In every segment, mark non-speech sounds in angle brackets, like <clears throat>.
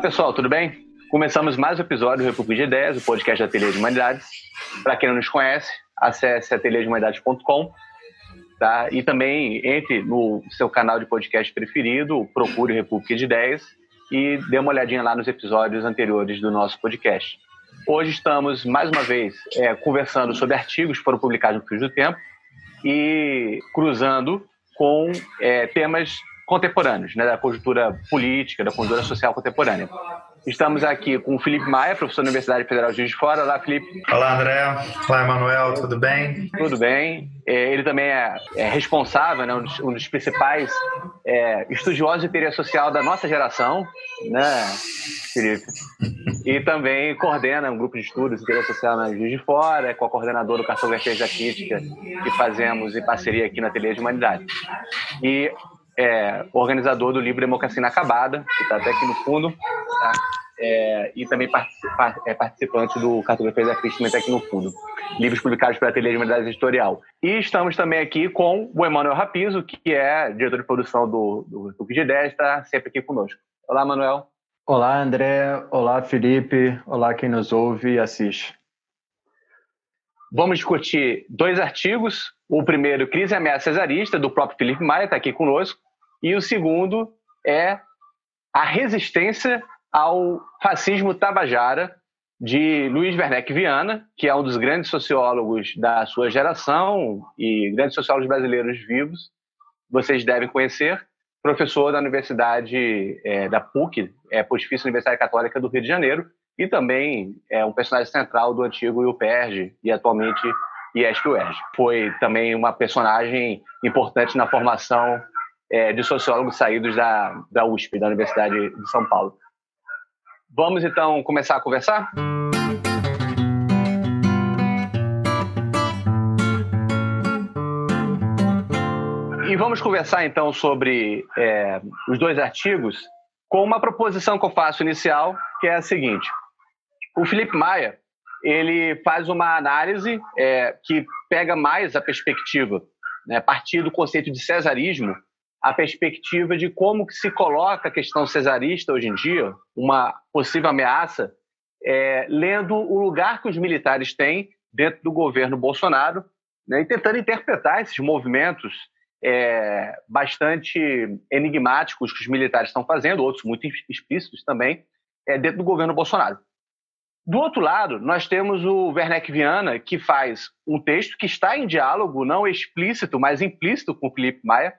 pessoal, tudo bem? Começamos mais um episódio do República de Ideias, o podcast da Ateliê de Humanidades. Para quem não nos conhece, acesse ateliêdehumanidades.com tá? e também entre no seu canal de podcast preferido, procure República de Ideias e dê uma olhadinha lá nos episódios anteriores do nosso podcast. Hoje estamos, mais uma vez, é, conversando sobre artigos que foram publicados no Fio do Tempo e cruzando com é, temas contemporâneos, né, da conjuntura política, da conjuntura social contemporânea. Estamos aqui com o Felipe Maia, professor da Universidade Federal de Juiz de Fora. Olá, Felipe. Olá, André. Olá, Emanuel. Tudo bem? Tudo bem. É, ele também é, é responsável, né, um, dos, um dos principais é, estudiosos de teoria social da nossa geração, né, Felipe? E também coordena um grupo de estudos de teoria social na Juiz de Fora, é co-coordenador do Cartografia da Crítica que fazemos em parceria aqui na Ateliê de Humanidade. E é, organizador do livro Democracia Inacabada, que está até aqui no fundo, tá? é, e também participa, é participante do Cartografia da também está aqui no fundo. Livros publicados pela Ateliê de Humanidades Editorial. E estamos também aqui com o Emanuel Rapizo, que é diretor de produção do, do de Ideias, está sempre aqui conosco. Olá, Manuel. Olá, André. Olá, Felipe. Olá, quem nos ouve e assiste. Vamos discutir dois artigos. O primeiro, Crise e Ameaça Cesarista, do próprio Felipe Maia, está aqui conosco. E o segundo é a resistência ao fascismo tabajara de Luiz Werneck Viana, que é um dos grandes sociólogos da sua geração e grandes sociólogos brasileiros vivos. Vocês devem conhecer, professor da Universidade é, da PUC, é, Pontifícia Universidade Católica do Rio de Janeiro, e também é um personagem central do antigo IUPERJ e atualmente IESC-UERJ. Foi também uma personagem importante na formação é, de sociólogos saídos da, da USP, da Universidade de São Paulo. Vamos então começar a conversar? E vamos conversar então sobre é, os dois artigos com uma proposição que eu faço inicial, que é a seguinte: o Felipe Maia ele faz uma análise é, que pega mais a perspectiva, né, a partir do conceito de cesarismo, a perspectiva de como que se coloca a questão cesarista hoje em dia, uma possível ameaça, é, lendo o lugar que os militares têm dentro do governo Bolsonaro né, e tentando interpretar esses movimentos é, bastante enigmáticos que os militares estão fazendo, outros muito explícitos também, é, dentro do governo Bolsonaro. Do outro lado, nós temos o Werneck Viana, que faz um texto que está em diálogo, não explícito, mas implícito com o Felipe Maia,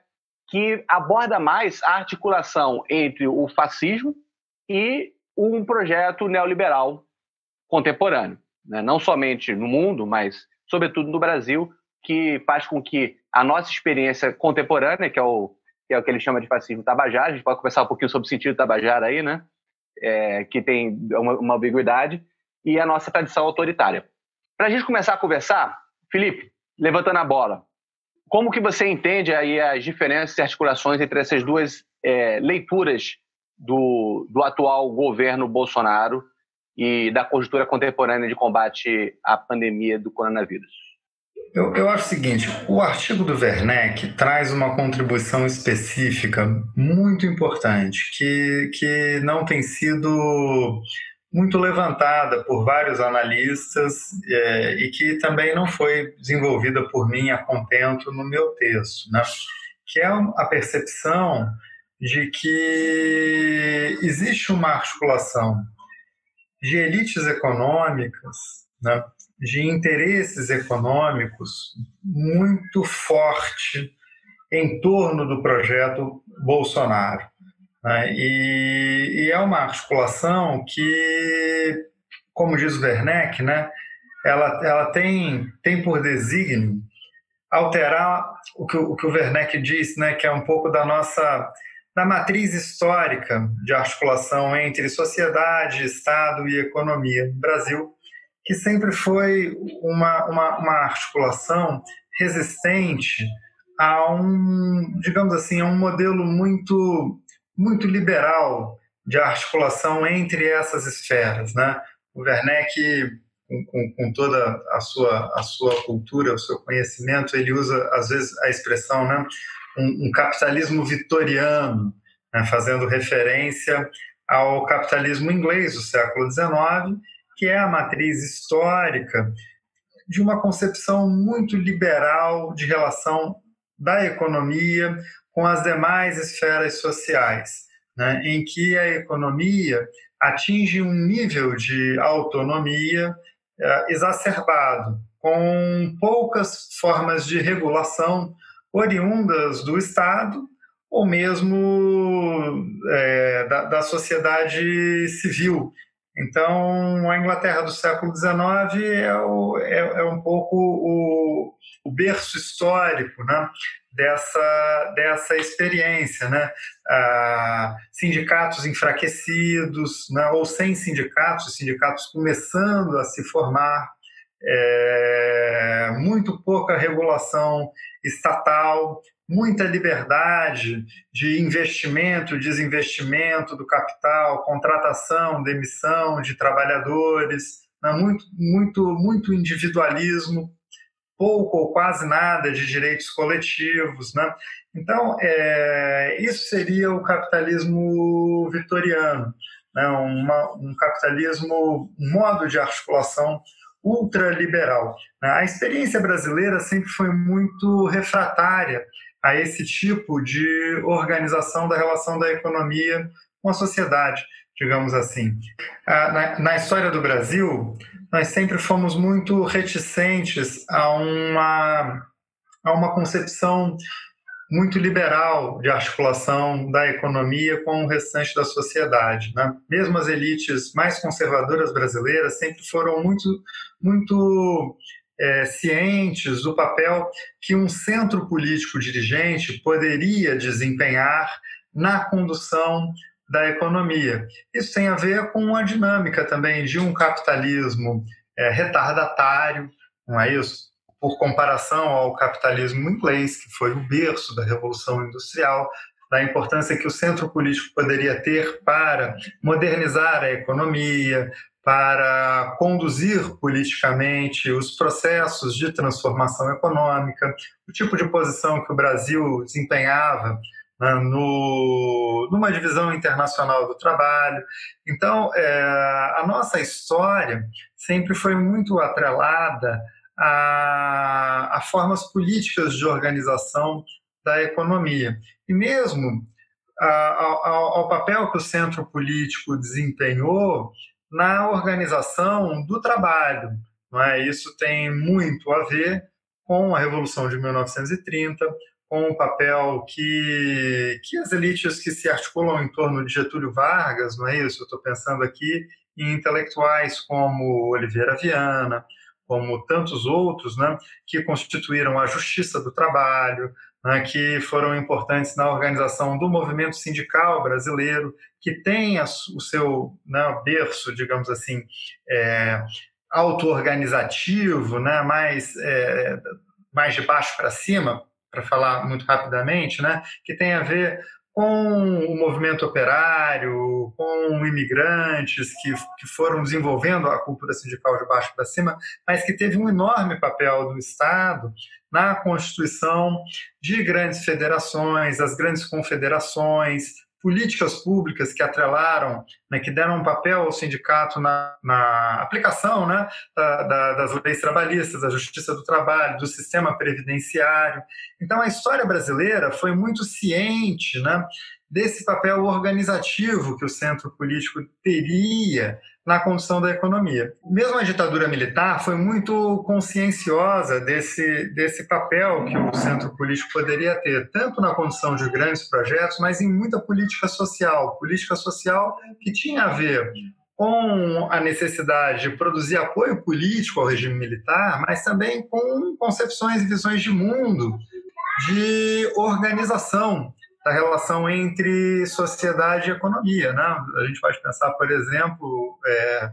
que aborda mais a articulação entre o fascismo e um projeto neoliberal contemporâneo, né? não somente no mundo, mas sobretudo no Brasil, que faz com que a nossa experiência contemporânea, que é o que, é o que ele chama de fascismo tabajara, a gente pode conversar um pouquinho sobre o sentido tabajara aí, né? É, que tem uma, uma ambiguidade, e a nossa tradição autoritária. Para a gente começar a conversar, Felipe, levantando a bola, como que você entende aí as diferenças e articulações entre essas duas é, leituras do, do atual governo Bolsonaro e da conjuntura contemporânea de combate à pandemia do coronavírus? Eu, eu acho o seguinte: o artigo do Werneck traz uma contribuição específica muito importante, que, que não tem sido muito levantada por vários analistas é, e que também não foi desenvolvida por mim a contento no meu texto, né? que é a percepção de que existe uma articulação de elites econômicas, né? de interesses econômicos muito forte em torno do projeto Bolsonaro. Né? E, e, é uma articulação que, como diz o Werneck, né, ela, ela tem, tem por desígnio alterar o que, o que o Werneck diz, né, que é um pouco da nossa da matriz histórica de articulação entre sociedade, Estado e economia no Brasil, que sempre foi uma, uma, uma articulação resistente a um, digamos assim, a um modelo muito muito liberal de articulação entre essas esferas. Né? O Werneck, com, com, com, toda a sua, a sua cultura, o seu conhecimento, ele usa, às vezes, a expressão né? um, um capitalismo vitoriano, né? fazendo referência ao capitalismo inglês do século XIX, que é a matriz histórica de uma concepção muito liberal de relação da economia com as demais esferas sociais, né, em que a economia atinge um nível de autonomia é, exacerbado, com poucas formas de regulação oriundas do Estado ou mesmo é, da, da, sociedade civil. Então, a Inglaterra do século XIX é, o, é, é um pouco o, o, berço histórico né, dessa, dessa experiência. Né? Ah, sindicatos enfraquecidos, né, ou sem sindicatos, sindicatos começando a se formar, é, muito pouca regulação estatal, muita liberdade de investimento, desinvestimento do capital, contratação, demissão de trabalhadores, né? muito, muito, muito individualismo, pouco ou quase nada de direitos coletivos. Né? Então, é, isso seria o capitalismo vitoriano, né? Uma, um capitalismo, um modo de articulação ultraliberal. Né? A experiência brasileira sempre foi muito refratária a esse tipo de organização da relação da economia com a sociedade, digamos assim. Na, na história do Brasil, nós sempre fomos muito reticentes a uma, a uma concepção muito liberal de articulação da economia com o restante da sociedade. Né? Mesmo as elites mais conservadoras brasileiras sempre foram muito, muito é, cientes do papel que um centro político dirigente poderia desempenhar na condução da economia. Isso tem a ver com a dinâmica também de um capitalismo é, retardatário, não é isso? Por comparação ao capitalismo inglês, que foi o berço da Revolução Industrial, da importância que o centro político poderia ter para modernizar a economia, para conduzir politicamente os processos de transformação econômica, o tipo de posição que o Brasil desempenhava né, no, numa divisão internacional do trabalho. Então, é, a nossa história sempre foi muito atrelada a, a formas políticas de organização da economia. E mesmo ao, ao, papel que o centro político desempenhou na organização do trabalho. Não é? Isso tem muito a ver com a Revolução de 1930, com o papel que, que as elites que se articulam em torno de Getúlio Vargas, não é isso? Eu estou pensando aqui em intelectuais como Oliveira Viana, como tantos outros, né, que constituíram a Justiça do Trabalho, né, que foram importantes na organização do movimento sindical brasileiro, que tem a, o seu né, berço, digamos assim, é, auto-organizativo, né, mais, é, mais de baixo para cima, para falar muito rapidamente, né, que tem a ver com o movimento operário, com imigrantes que, que foram desenvolvendo a cultura sindical de baixo para cima, mas que teve um enorme papel do Estado na constituição de grandes federações, as grandes confederações, políticas públicas que atrelaram, né, que deram um papel ao sindicato na, na aplicação né, da, da, das leis trabalhistas, da justiça do trabalho, do sistema previdenciário. Então, a história brasileira foi muito ciente né, desse papel organizativo que o centro político teria na condução da economia. Mesmo a ditadura militar foi muito conscienciosa desse, desse papel que o centro político poderia ter, tanto na condução de grandes projetos, mas em muita política social. Política social que tinha a ver com a necessidade de produzir apoio político ao regime militar, mas também com concepções e visões de mundo, de organização da relação entre sociedade e economia. Né? A gente pode pensar, por exemplo, é,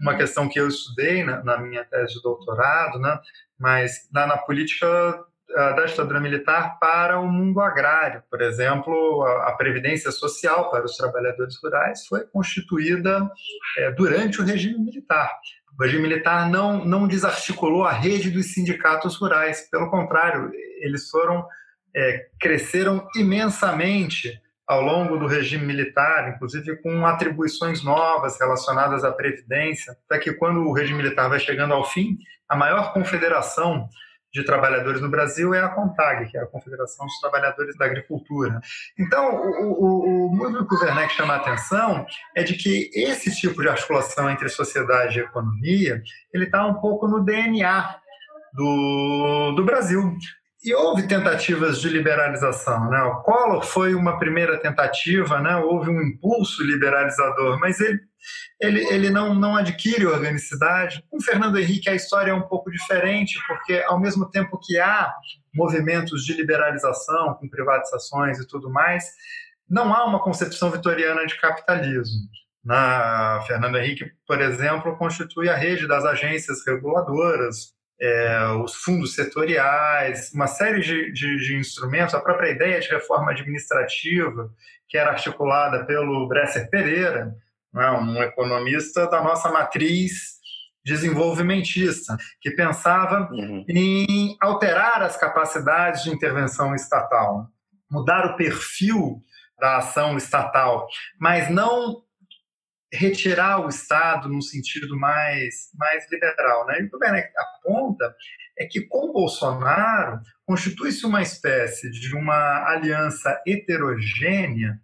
uma questão que eu estudei na, na, minha tese de doutorado, né? mas na, na política da ditadura militar para o mundo agrário. Por exemplo, a, previdência social para os trabalhadores rurais foi constituída é, durante o regime militar. O regime militar não, não desarticulou a rede dos sindicatos rurais, pelo contrário, eles foram é, cresceram imensamente ao longo do regime militar, inclusive com atribuições novas relacionadas à previdência, até que quando o regime militar vai chegando ao fim, a maior confederação de trabalhadores no Brasil é a CONTAG, que é a Confederação dos Trabalhadores da Agricultura. Então, o, o, o que o Werneck chama a atenção é de que esse tipo de articulação entre sociedade e economia, ele está um pouco no DNA do, do Brasil. E houve tentativas de liberalização. Né? O Collor foi uma primeira tentativa, né? houve um impulso liberalizador, mas ele, ele, ele não, não adquire organicidade. Com Fernando Henrique, a história é um pouco diferente, porque ao mesmo tempo que há movimentos de liberalização, com privatizações e tudo mais, não há uma concepção vitoriana de capitalismo. Na Fernando Henrique, por exemplo, constitui a rede das agências reguladoras, é, os fundos setoriais, uma série de, de, de, instrumentos, a própria ideia de reforma administrativa, que era articulada pelo Bresser Pereira, né, um economista da nossa matriz desenvolvimentista, que pensava uhum. em alterar as capacidades de intervenção estatal, mudar o perfil da ação estatal, mas não retirar o Estado no sentido mais, mais liberal. Né? E o que o Werneck aponta é que com Bolsonaro constitui-se uma espécie de uma aliança heterogênea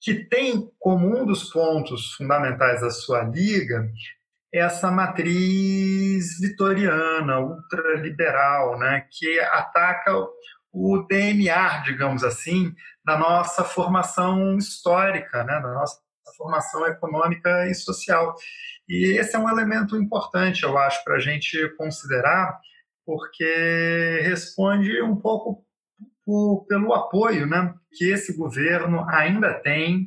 que tem como um dos pontos fundamentais da sua liga essa matriz vitoriana, ultraliberal, né, que ataca o DNA, digamos assim, da nossa formação histórica, né, da nossa formação econômica e social. E esse é um elemento importante, eu acho, para a gente considerar, porque responde um pouco pelo apoio né, que esse governo ainda tem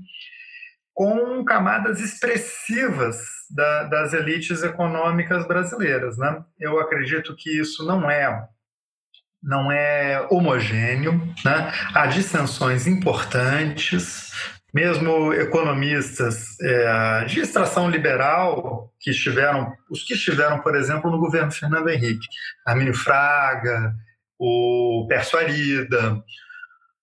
com camadas expressivas da, das elites econômicas brasileiras. Né? Eu acredito que isso não é não é homogêneo, né? há dissensões importantes, mesmo economistas é, de extração liberal que estiveram, os que estiveram, por exemplo, no governo Fernando Henrique, Armínio Fraga, o Perso Arida,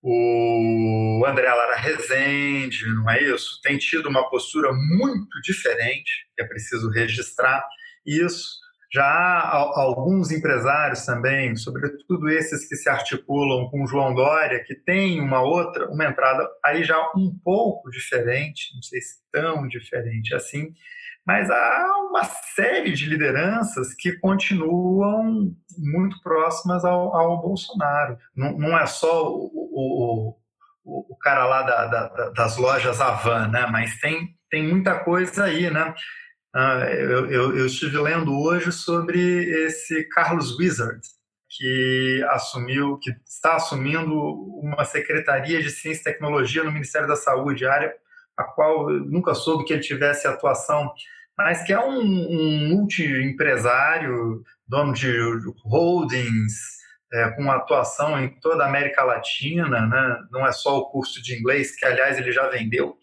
o André Lara Rezende, não é isso? Tem tido uma postura muito diferente, é preciso registrar isso. Já há alguns empresários também, sobretudo esses que se articulam com João Dória, que tem uma outra, uma entrada aí já um pouco diferente, não sei se tão diferente assim, mas há uma série de lideranças que continuam muito próximas ao, ao Bolsonaro. Não, não, é só o, o, o, o cara lá da, da, das lojas Avan, né? mas tem, tem muita coisa aí, né? Ah, eu, eu, eu, estive lendo hoje sobre esse Carlos Wizard, que assumiu, que está assumindo uma secretaria de ciência e tecnologia no Ministério da Saúde, área a qual eu nunca soube que ele tivesse atuação, mas que é um, um multi-empresário, dono de holdings, é, com atuação em toda a América Latina, né? não é só o curso de inglês, que aliás ele já vendeu,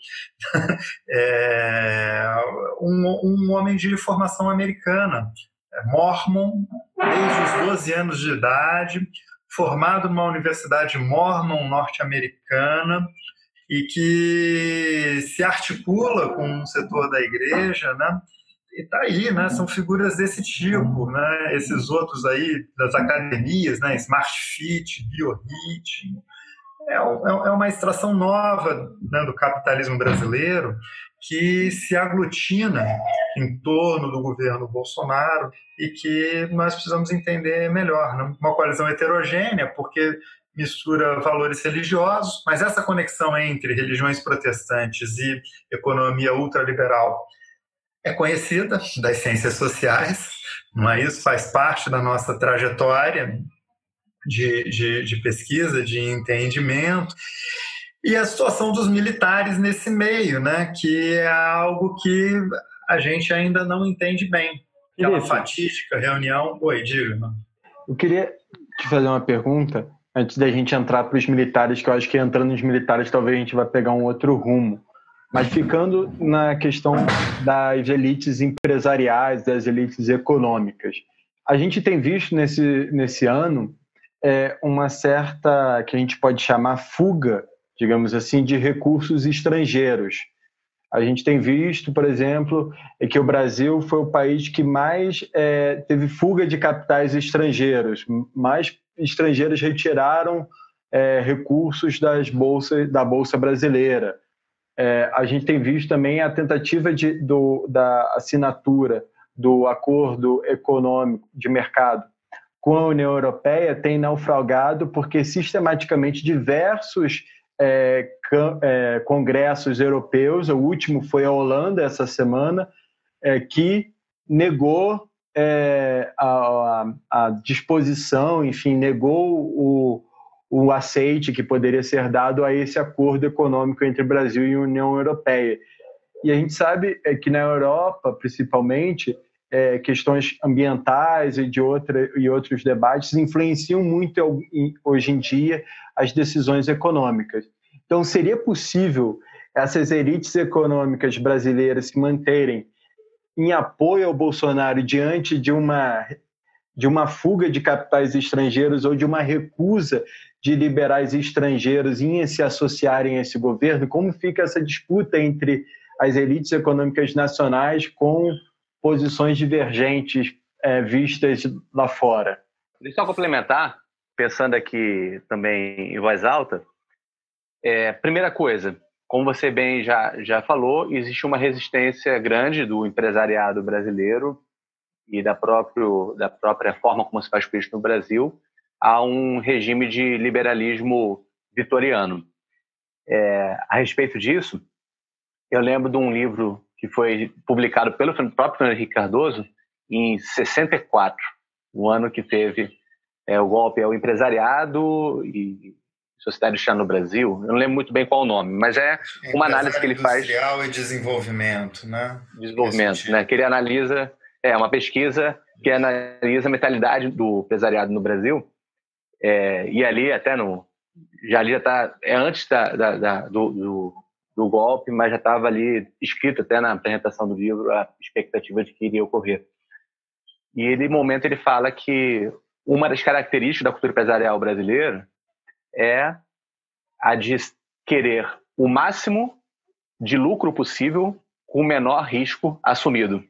<laughs> é um, um, homem de formação americana, é mormon, desde os 12 anos de idade, formado numa universidade mormon norte-americana, e que se articula com o setor da igreja, né? E tá aí, né? São figuras desse tipo, né? Esses outros aí das academias, né? Smart Fit, Biorritmo, é, é, é uma extração nova né, do capitalismo brasileiro que se aglutina em torno do governo Bolsonaro e que nós precisamos entender melhor. Né? Uma coalizão heterogênea, porque mistura valores religiosos, mas essa conexão entre religiões protestantes e economia ultraliberal é conhecida das ciências sociais, não é isso? Faz parte da nossa trajetória de, de, de pesquisa, de entendimento. E a situação dos militares nesse meio, né? que é algo que a gente ainda não entende bem. Aquela Isso. fatídica reunião. Oi, diga. Eu queria te fazer uma pergunta antes da gente entrar para os militares, que eu acho que entrando nos militares talvez a gente vai pegar um outro rumo. Mas ficando na questão das elites empresariais, das elites econômicas, a gente tem visto nesse, nesse ano é, uma certa, que a gente pode chamar fuga digamos assim, de recursos estrangeiros. A gente tem visto, por exemplo, é que o Brasil foi o país que mais é, teve fuga de capitais estrangeiros, mais estrangeiros retiraram é, recursos das bolsas da bolsa brasileira. É, a gente tem visto também a tentativa de, do, da assinatura do acordo econômico de mercado com a União Europeia tem naufragado porque sistematicamente diversos é, é, congressos europeus, o último foi a Holanda essa semana, é, que negou é, a, a, disposição, enfim, negou o, o aceite que poderia ser dado a esse acordo econômico entre Brasil e União Europeia. E a gente sabe é, que na Europa, principalmente, é, questões ambientais e de outra, e outros debates influenciam muito hoje em dia as decisões econômicas. Então, seria possível essas elites econômicas brasileiras se manterem em apoio ao Bolsonaro diante de uma de uma fuga de capitais estrangeiros ou de uma recusa de liberais estrangeiros em se associarem a esse governo? Como fica essa disputa entre as elites econômicas nacionais com posições divergentes é, vistas lá fora. Deixa eu complementar, pensando aqui também em voz alta. É, primeira coisa, como você bem já, já falou, existe uma resistência grande do empresariado brasileiro e da, próprio, da própria forma como se faz política no Brasil a um regime de liberalismo vitoriano. É, a respeito disso, eu lembro de um livro que foi publicado pelo próprio Fernando Henrique Cardoso em 64, o ano que teve é, o golpe ao empresariado e sociedade industrial no Brasil. Eu não lembro muito bem qual o nome, mas é uma análise que ele faz. Industrial e desenvolvimento, né? Desenvolvimento, né? Que ele analisa, é uma pesquisa que analisa a mentalidade do empresariado no Brasil. É, e ali até no já ali já está é antes da, da, da do, do, do golpe, mas já estava ali escrito até na apresentação do livro a expectativa de que iria ocorrer. E ele, no momento, ele fala que uma das características da cultura empresarial brasileira é a de querer o máximo de lucro possível com o menor risco assumido.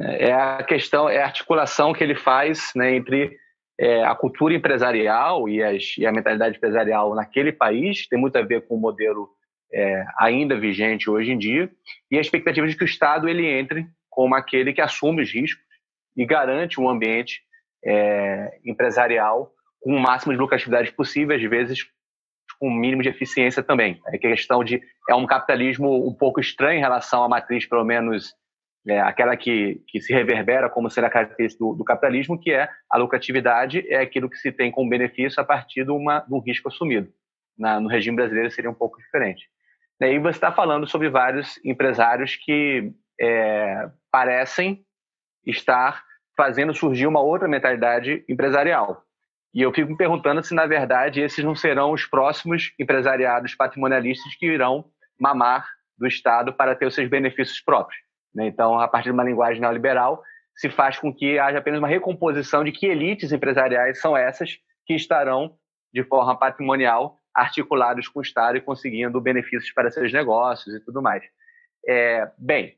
É a questão, é a articulação que ele faz né, entre é, a cultura empresarial e, as, e, a mentalidade empresarial naquele país, tem muito a ver com o modelo é, ainda vigente hoje em dia, e a expectativa de que o Estado ele entre como aquele que assume os riscos e garante um ambiente é, empresarial com o máximo de lucratividade possível, às vezes com o mínimo de eficiência também. É questão de é um capitalismo um pouco estranho em relação à matriz, pelo menos é, aquela que, que se reverbera como ser a característica do, do, capitalismo, que é a lucratividade é aquilo que se tem como benefício a partir de, uma, de um risco assumido. Na, no regime brasileiro seria um pouco diferente. E aí você está falando sobre vários empresários que é, parecem estar fazendo surgir uma outra mentalidade empresarial. E eu fico me perguntando se, na verdade, esses não serão os próximos empresariados patrimonialistas que irão mamar do Estado para ter os seus benefícios próprios. Né? Então, a partir de uma linguagem neoliberal, se faz com que haja apenas uma recomposição de que elites empresariais são essas que estarão, de forma patrimonial, articulados com o Estado e conseguindo benefícios para seus negócios e tudo mais. É, bem,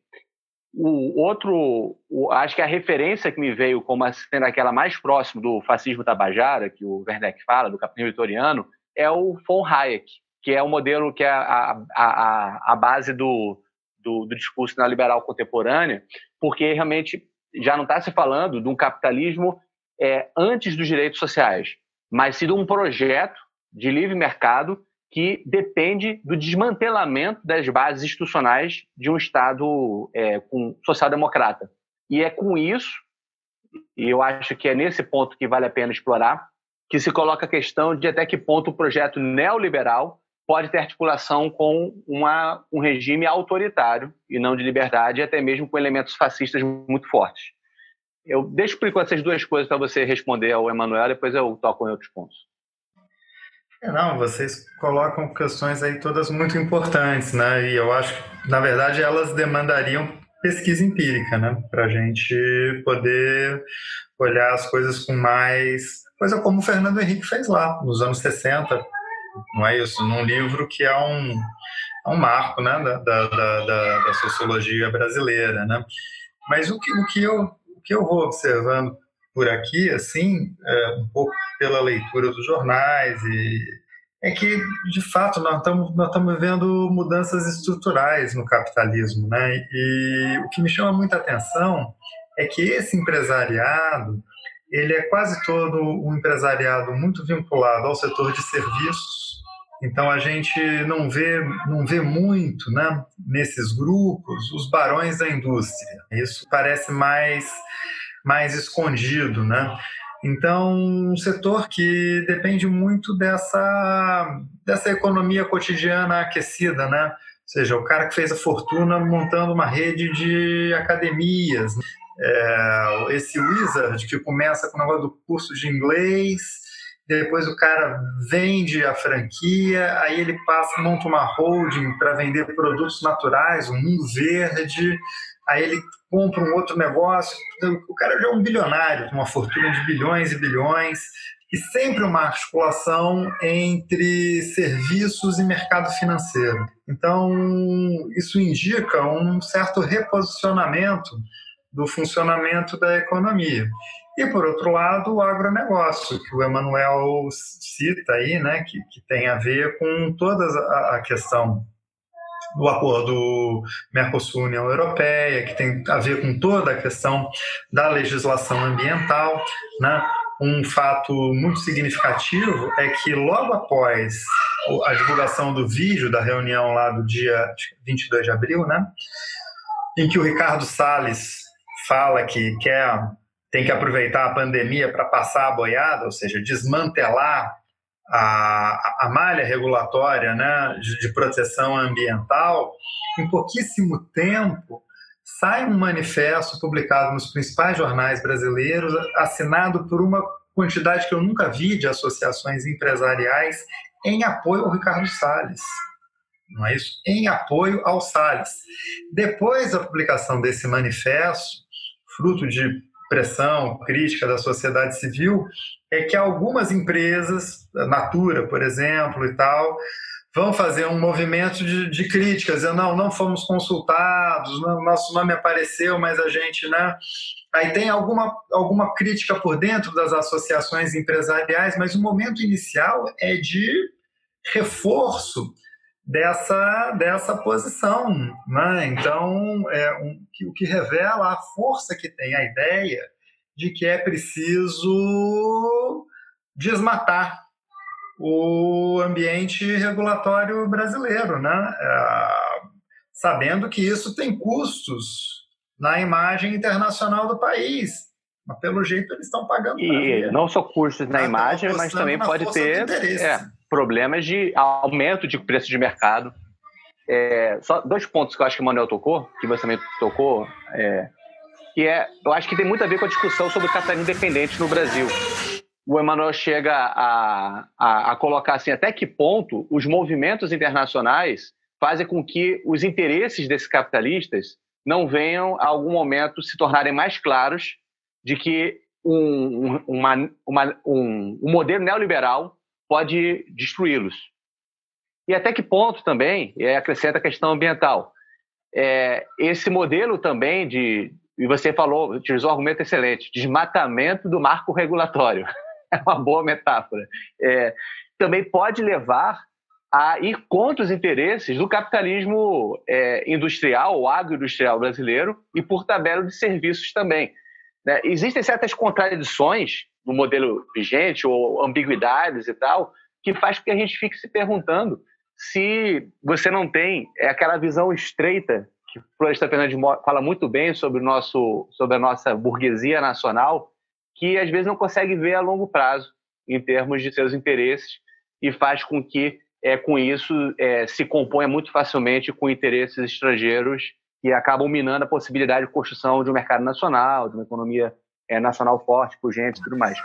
o outro, o, acho que a referência que me veio como sendo aquela mais próxima do fascismo tabajara, que o Werneck fala, do capitalismo vitoriano, é o von Hayek, que é o modelo que é a, a, a base do, do, do discurso neoliberal contemporâneo, porque realmente já não está se falando de um capitalismo é, antes dos direitos sociais, mas sim de um projeto de livre mercado que depende do desmantelamento das bases institucionais de um Estado é, social-democrata. E é com isso, e eu acho que é nesse ponto que vale a pena explorar, que se coloca a questão de até que ponto o projeto neoliberal pode ter articulação com uma, um regime autoritário e não de liberdade, até mesmo com elementos fascistas muito fortes. Eu deixo por enquanto essas duas coisas para você responder ao Emanuel, depois eu toco em outros pontos. É, não, vocês colocam questões aí todas muito importantes, né? E eu acho que, na verdade, elas demandariam pesquisa empírica, né? Para a gente poder olhar as coisas com mais. Coisa como o Fernando Henrique fez lá, nos anos 60, não é isso? Num livro que é um, é um marco né, da, da, da, da sociologia brasileira. Né? Mas o que, o, que eu, o que eu vou observando por aqui, assim, é, um pouco pela leitura dos jornais e é que, de fato, nós estamos, nós estamos vendo mudanças estruturais no capitalismo. Né? E o que me chama muita atenção é que esse empresariado ele é quase todo um empresariado muito vinculado ao setor de serviços. Então a gente não vê não vê muito, né, nesses grupos os barões da indústria. Isso parece mais mais escondido, né? Então, um setor que depende muito dessa, dessa economia cotidiana aquecida, né? Ou seja, o cara que fez a fortuna montando uma rede de academias. É, esse wizard que começa com o negócio do curso de inglês, depois o cara vende a franquia, aí ele passa, monta uma holding para vender produtos naturais, um mundo verde, aí ele compra um outro negócio. O cara já é um bilionário, com uma fortuna de bilhões e bilhões, e sempre uma articulação entre serviços e mercado financeiro. Então, isso indica um certo reposicionamento do funcionamento da economia. E, por outro lado, o agronegócio, que o Emanuel cita aí, né, que, que tem a ver com toda a, a questão do acordo Mercosul-União Europeia, que tem a ver com toda a questão da legislação ambiental. Né? Um fato muito significativo é que logo após a divulgação do vídeo da reunião lá do dia 22 de abril, né, em que o Ricardo Salles fala que quer tem que aproveitar a pandemia para passar a boiada, ou seja, desmantelar a, a malha regulatória né, de, de proteção ambiental, em pouquíssimo tempo sai um manifesto publicado nos principais jornais brasileiros, assinado por uma quantidade que eu nunca vi de associações empresariais em apoio ao Ricardo Salles. Não é isso? Em apoio ao Salles. Depois da publicação desse manifesto, fruto de pressão, crítica da sociedade civil, é que algumas empresas, a Natura, por exemplo, e tal, vão fazer um movimento de, de críticas, dizendo, não, não fomos consultados, não, nosso nome apareceu, mas a gente, né? Aí tem alguma, alguma crítica por dentro das associações empresariais, mas o momento inicial é de reforço dessa, dessa posição. Né? Então, é um, o que revela a força que tem a ideia de que é preciso desmatar o ambiente regulatório brasileiro, né? É, sabendo que isso tem custos na imagem internacional do país. Mas pelo jeito eles estão pagando. E não só custos na imagem, mas também pode ter é, problemas de aumento de preço de mercado. É, só dois pontos que eu acho que o Manuel tocou, que você também tocou, é, que é, eu acho que tem muito a ver com a discussão sobre o capitalismo independente no Brasil. O Emanuel chega a, a, a colocar assim, até que ponto os movimentos internacionais fazem com que os interesses desses capitalistas não venham, a algum momento, se tornarem mais claros de que um, uma, uma, um, um modelo neoliberal pode destruí-los. E até que ponto também, e acrescenta a questão ambiental, é, esse modelo também de, e você falou, utilizou um argumento excelente, desmatamento do marco regulatório, <laughs> é uma boa metáfora, é, também pode levar a ir contra os interesses do capitalismo é, industrial ou agroindustrial brasileiro e, por tabela, de serviços também. Né? Existem certas contradições no modelo vigente ou ambiguidades e tal, que faz com que a gente fique se perguntando se você não tem é aquela visão estreita que Floresta Fernandes fala muito bem sobre, o nosso, sobre a nossa burguesia nacional, que às vezes não consegue ver a longo prazo em termos de seus interesses e faz com que, é, com isso, é, se componha muito facilmente com interesses estrangeiros que acabam minando a possibilidade de construção de um mercado nacional, de uma economia é, nacional forte, pujante e tudo mais.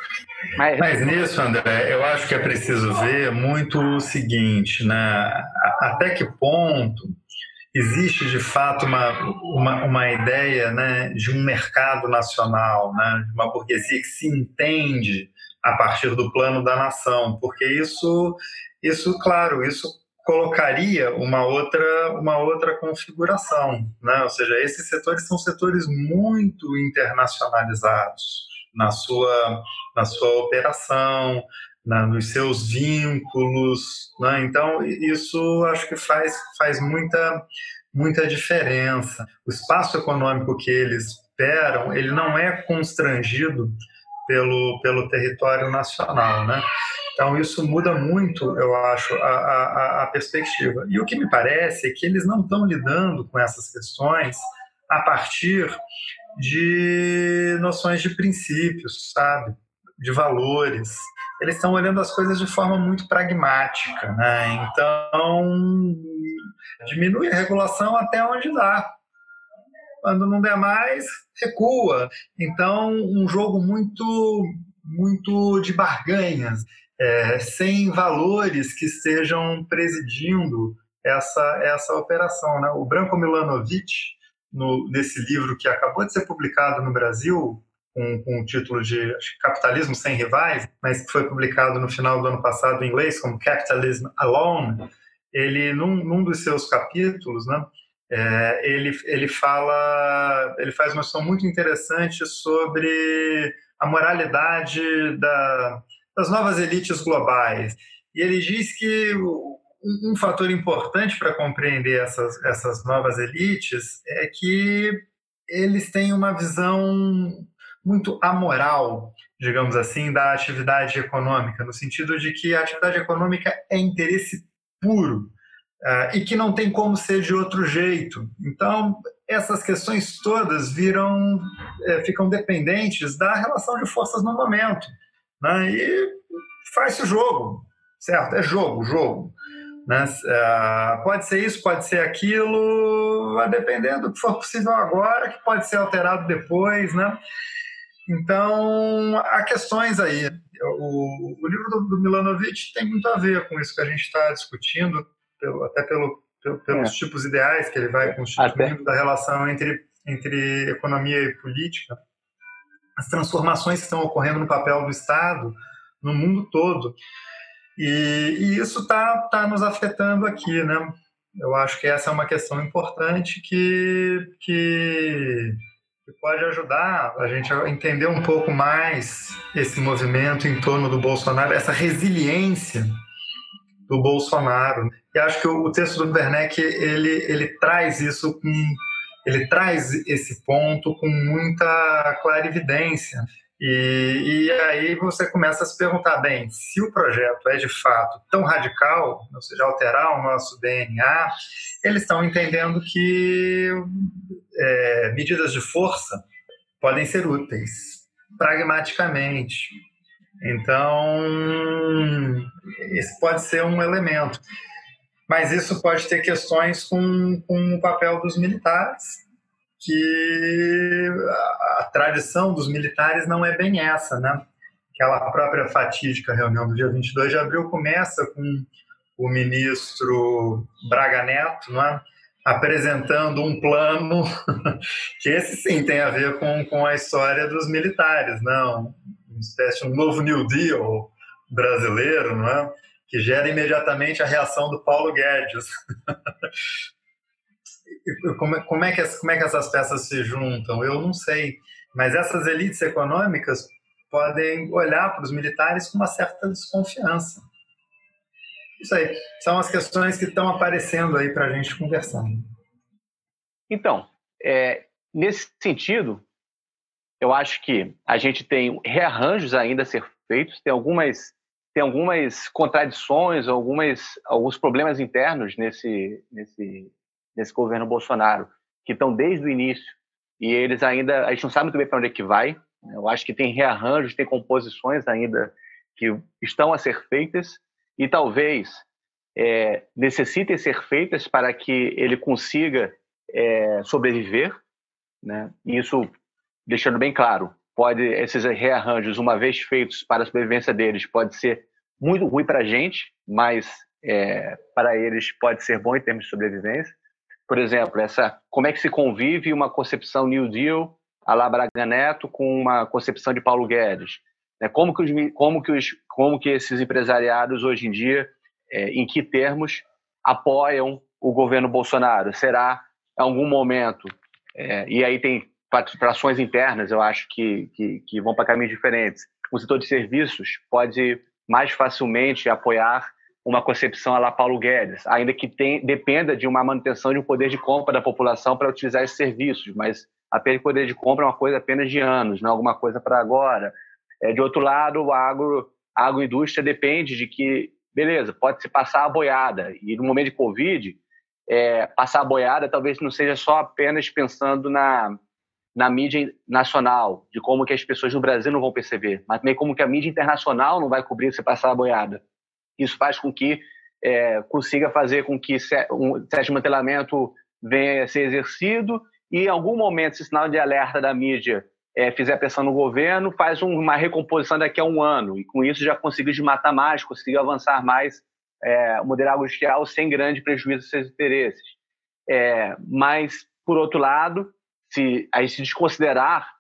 Mas... Mas nisso, André, eu acho que é preciso ver muito o seguinte, né? até que ponto existe de fato uma, uma, uma ideia né, de um mercado nacional, né, de uma burguesia que se entende a partir do plano da nação, porque isso Isso, claro, isso colocaria uma outra, uma outra configuração. Né? Ou seja, esses setores são setores muito internacionalizados na sua, na sua operação, na, nos seus vínculos. Né? Então, isso acho que faz, faz muita, muita diferença. O espaço econômico que eles operam, ele não é constrangido pelo, pelo território nacional, né? Então isso muda muito, eu acho, a, a, a perspectiva. E o que me parece é que eles não estão lidando com essas questões a partir de noções de princípios, sabe? De valores. Eles estão olhando as coisas de forma muito pragmática, né? Então, diminui a regulação até onde dá. Quando não der mais, recua. Então, um jogo muito, muito de barganhas, é, sem valores que estejam presidindo essa, essa operação. Né? O Branco Milanovic, no, nesse livro que acabou de ser publicado no Brasil, com, com o título de Capitalismo Sem Rivais, mas que foi publicado no final do ano passado em inglês como Capitalism Alone, ele, num, num dos seus capítulos, né, é, ele, ele fala, ele faz uma questão muito interessante sobre a moralidade da, das novas elites globais. E ele diz que um, um fator importante para compreender essas, essas novas elites é que eles têm uma visão muito amoral, digamos assim, da atividade econômica, no sentido de que a atividade econômica é interesse puro uh, e que não tem como ser de outro jeito. Então, essas questões todas viram, é, ficam dependentes da relação de forças no momento. Né? E faz-se o jogo, certo? É jogo, jogo. Né? Uh, pode ser isso, pode ser aquilo, vai depender do que for possível agora, que pode ser alterado depois, né? Então, há questões aí. O, o livro do, do Milanovic tem muito a ver com isso que a gente está discutindo, pelo, até pelo, pelo pelos é. tipos ideais que ele vai constituindo da relação entre, entre economia e política, as transformações que estão ocorrendo no papel do Estado no mundo todo. E, e isso está tá nos afetando aqui, né? Eu acho que essa é uma questão importante que, que, que pode ajudar a gente a entender um pouco mais esse movimento em torno do Bolsonaro, essa resiliência do Bolsonaro. E acho que o, texto do Werneck ele, ele traz isso com, ele traz esse ponto com muita clarividência. E, e aí você começa a se perguntar, bem, se o projeto é de fato tão radical, ou seja, alterar o nosso DNA, eles estão entendendo que é, medidas de força podem ser úteis, pragmaticamente. Então, esse pode ser um elemento. Mas isso pode ter questões com, com o papel dos militares, que a, a tradição dos militares não é bem essa, né? Aquela própria fatídica reunião do dia 22 de abril começa com o ministro Braga Neto, não é? apresentando um plano <laughs> que esse sim tem a ver com, com a história dos militares, não? uma espécie um novo New Deal brasileiro, não é? Que gera imediatamente a reação do Paulo Guedes. <laughs> como, como, é que, como é que essas peças se juntam? Eu não sei. Mas essas elites econômicas podem olhar para os militares com uma certa desconfiança. Isso aí. São as questões que estão aparecendo aí para a gente conversar. Então, é, nesse sentido, eu acho que a gente tem rearranjos ainda a ser feitos, tem algumas, tem algumas contradições, algumas, alguns problemas internos nesse, nesse, nesse governo Bolsonaro, que estão desde o início, e eles ainda, a gente não sabe muito bem para onde é que vai, né? eu acho que tem rearranjos, tem composições ainda que estão a ser feitas, e talvez é, necessitem ser feitas para que ele consiga é, sobreviver, né? Isso deixando bem claro, pode esses rearranjos, uma vez feitos para a sobrevivência deles, pode ser muito ruim para a gente, mas é, para eles pode ser bom em termos de sobrevivência. Por exemplo, essa como é que se convive uma concepção New Deal a la Braga Neto com uma concepção de Paulo Guedes? Né? Como que, os, como, que os, como que esses empresariados hoje em dia é, em que termos apoiam o governo Bolsonaro. Será em algum momento, é, e aí tem participações internas, eu acho que, que, que vão para caminhos diferentes. O setor de serviços pode mais facilmente apoiar uma concepção à la Paulo Guedes, ainda que tem, dependa de uma manutenção de um poder de compra da população para utilizar esses serviços, mas a perda de poder de compra é uma coisa apenas de anos, não é alguma coisa para agora. É, de outro lado, a, agro, a agroindústria depende de que, beleza, pode se passar a boiada, e no momento de Covid, é, passar a boiada talvez não seja só apenas pensando na, na mídia nacional, de como que as pessoas no Brasil não vão perceber, mas também como que a mídia internacional não vai cobrir se passar a boiada. Isso faz com que é, consiga fazer com que um desmantelamento venha a ser exercido e em algum momento esse sinal de alerta da mídia é, fizer pressão no governo, faz uma recomposição daqui a um ano e com isso já conseguiu desmatar mais, conseguiu avançar mais é, o modelo agroindustrial sem grande prejuízo dos seus interesses. É, mas, por outro lado, se aí se desconsiderar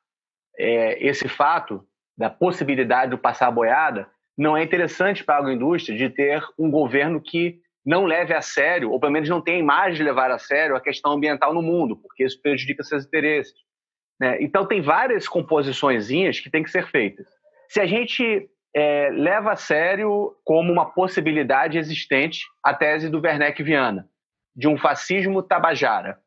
é, esse fato da possibilidade de passar a boiada, não é interessante para a agroindústria de ter um governo que não leve a sério, ou pelo menos não tenha a imagem de levar a sério a questão ambiental no mundo, porque isso prejudica seus interesses. Né? Então, tem várias composições que têm que ser feitas. Se a gente é, leva a sério como uma possibilidade existente a tese do Werneck Viana, de um fascismo tabajara,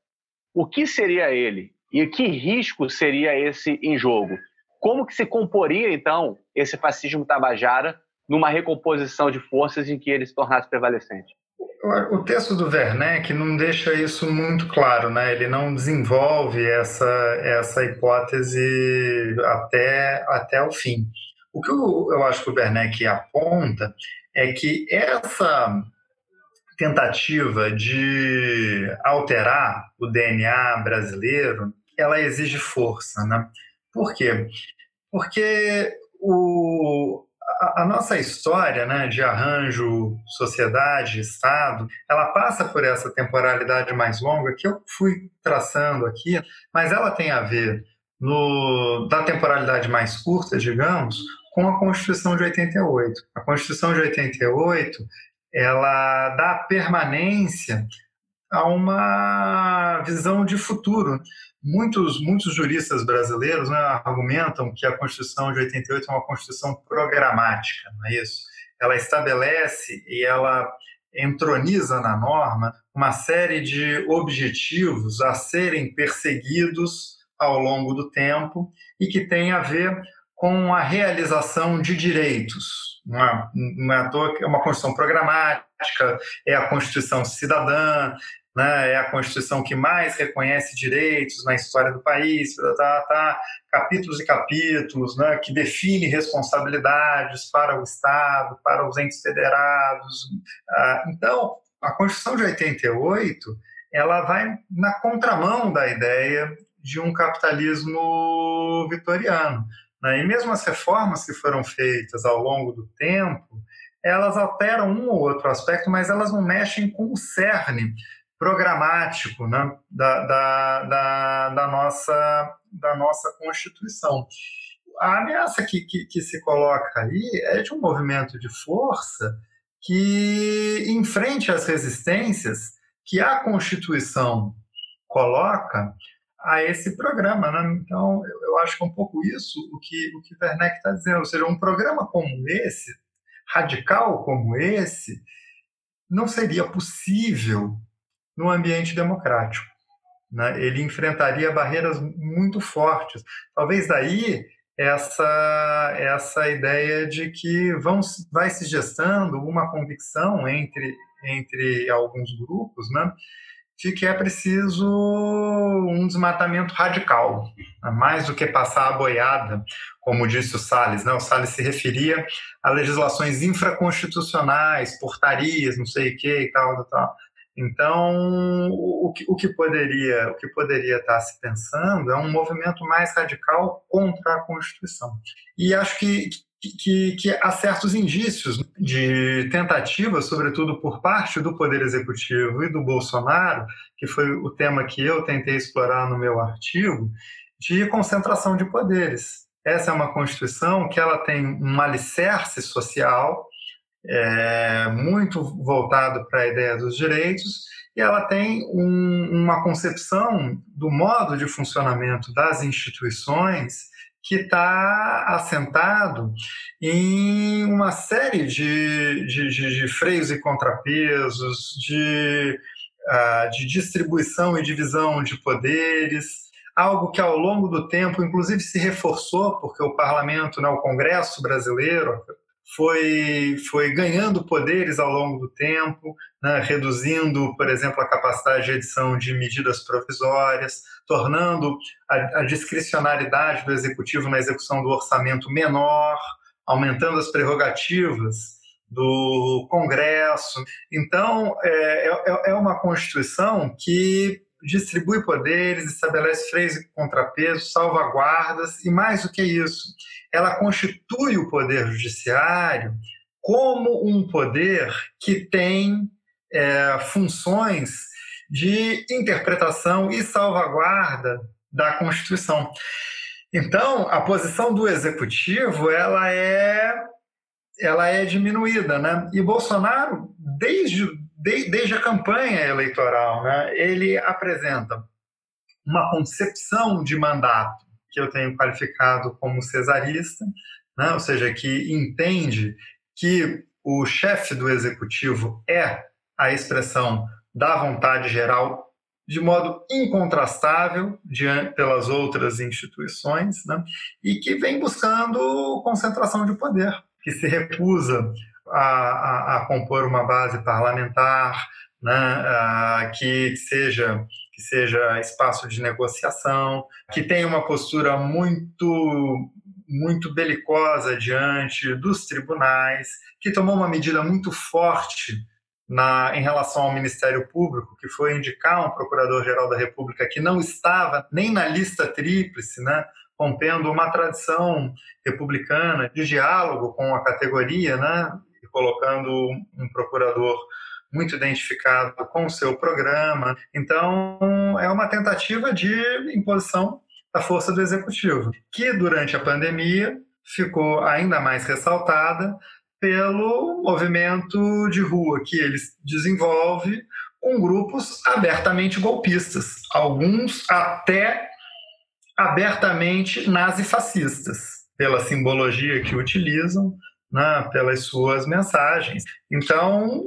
o que seria ele? E que risco seria esse em jogo? Como que se comporia, então, esse fascismo tabajara numa recomposição de forças em que ele se tornasse prevalecente? O texto do Werneck não deixa isso muito claro, né? Ele não desenvolve essa, essa hipótese até, até o fim. O que eu, eu acho que o Werneck aponta é que essa tentativa de alterar o DNA brasileiro ela exige força, né? Por quê? Porque o, a, a, nossa história né, de arranjo sociedade, Estado, ela passa por essa temporalidade mais longa que eu fui traçando aqui, mas ela tem a ver no, da temporalidade mais curta, digamos, com a Constituição de 88. A Constituição de 88 ela dá permanência a uma visão de futuro Muitos, muitos juristas brasileiros né, argumentam que a Constituição de 88 é uma Constituição programática, não é isso? Ela estabelece e ela entroniza na norma uma série de objetivos a serem perseguidos ao longo do tempo e que tem a ver com a realização de direitos. Não é, é que é uma Constituição programática, é a Constituição cidadã, né, é a Constituição que mais reconhece direitos na história do país, tá, tá, capítulos e capítulos, né, que define responsabilidades para o Estado, para os entes federados. Ah, então, a Constituição de 88 ela vai na contramão da ideia de um capitalismo vitoriano. Né? E mesmo as reformas que foram feitas ao longo do tempo, elas alteram um ou outro aspecto, mas elas não mexem com o cerne programático né, da, da, da, da, nossa, da nossa Constituição. A ameaça que, que, que se coloca aí é de um movimento de força que enfrente as resistências que a Constituição coloca a esse programa. Né? Então, eu acho que é um pouco isso o que o que Werneck está dizendo. Ou seja, um programa como esse, radical como esse, não seria possível no ambiente democrático. Né? Ele enfrentaria barreiras muito fortes. Talvez daí essa essa ideia de que vão, vai se gestando uma convicção entre entre alguns grupos, né, de que é preciso um desmatamento radical, né? mais do que passar a boiada, como disse o Salles. Né? O Salles se referia a legislações infraconstitucionais, portarias, não sei o que e tal, tal. Então, o que, o que poderia o que poderia estar se pensando é um movimento mais radical contra a Constituição. E acho que, que, que há certos indícios de tentativa, sobretudo por parte do Poder Executivo e do Bolsonaro, que foi o tema que eu tentei explorar no meu artigo, de concentração de poderes. Essa é uma Constituição que ela tem um alicerce social é, muito voltado para a ideia dos direitos, e ela tem um, uma concepção do modo de funcionamento das instituições que está assentado em uma série de, de, de, de freios e contrapesos, de, uh, de distribuição e divisão de poderes, algo que ao longo do tempo, inclusive, se reforçou, porque o parlamento, né, o Congresso brasileiro, foi, foi ganhando poderes ao longo do tempo, né, reduzindo, por exemplo, a capacidade de edição de medidas provisórias, tornando a, a discricionariedade do executivo na execução do orçamento menor, aumentando as prerrogativas do Congresso. Então, é, é, é uma Constituição que distribui poderes, estabelece freios e contrapesos, salvaguardas, e mais do que isso, ela constitui o poder judiciário como um poder que tem é, funções de interpretação e salvaguarda da Constituição. Então, a posição do executivo ela é ela é diminuída, né? E Bolsonaro, desde, de, desde a campanha eleitoral, né, ele apresenta uma concepção de mandato que eu tenho qualificado como cesarista, né? ou seja, que entende que o chefe do executivo é a expressão da vontade geral de modo incontrastável diante, pelas outras instituições, né? e que vem buscando concentração de poder, que se recusa a, a, a compor uma base parlamentar, né? a, que seja que seja espaço de negociação, que tenha uma postura muito muito belicosa diante dos tribunais, que tomou uma medida muito forte na, em relação ao Ministério Público, que foi indicar um procurador-geral da República que não estava nem na lista tríplice, né, rompendo uma tradição republicana de diálogo com a categoria, né, colocando um procurador muito identificado com o seu programa. Então, é uma tentativa de imposição da força do executivo, que durante a pandemia ficou ainda mais ressaltada pelo movimento de rua que ele desenvolve com grupos abertamente golpistas, alguns até abertamente nazifascistas, pela simbologia que utilizam, né, pelas suas mensagens. Então,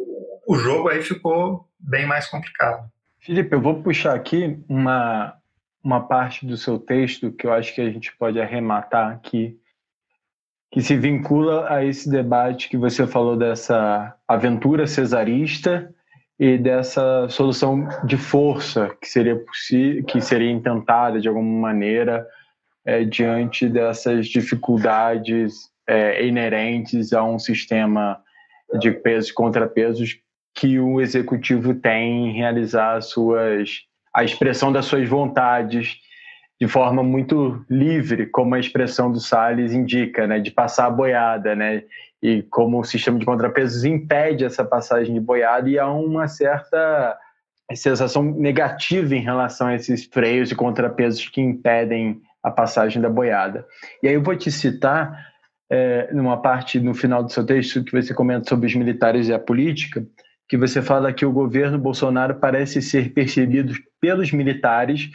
o jogo aí ficou bem mais complicado. Felipe, eu vou puxar aqui uma, uma parte do seu texto que eu acho que a gente pode arrematar aqui, que se vincula a esse debate que você falou dessa aventura cesarista e dessa solução de força que seria que seria intentada de alguma maneira é, diante dessas dificuldades é, inerentes a um sistema de pesos e contrapesos que o executivo tem em realizar suas a expressão das suas vontades de forma muito livre, como a expressão do Salles indica, né, de passar a boiada, né, e como o sistema de contrapesos impede essa passagem de boiada e há uma certa sensação negativa em relação a esses freios e contrapesos que impedem a passagem da boiada. E aí eu vou te citar é, numa parte no final do seu texto que você comenta sobre os militares e a política, que você fala que o governo Bolsonaro parece ser percebido pelos militares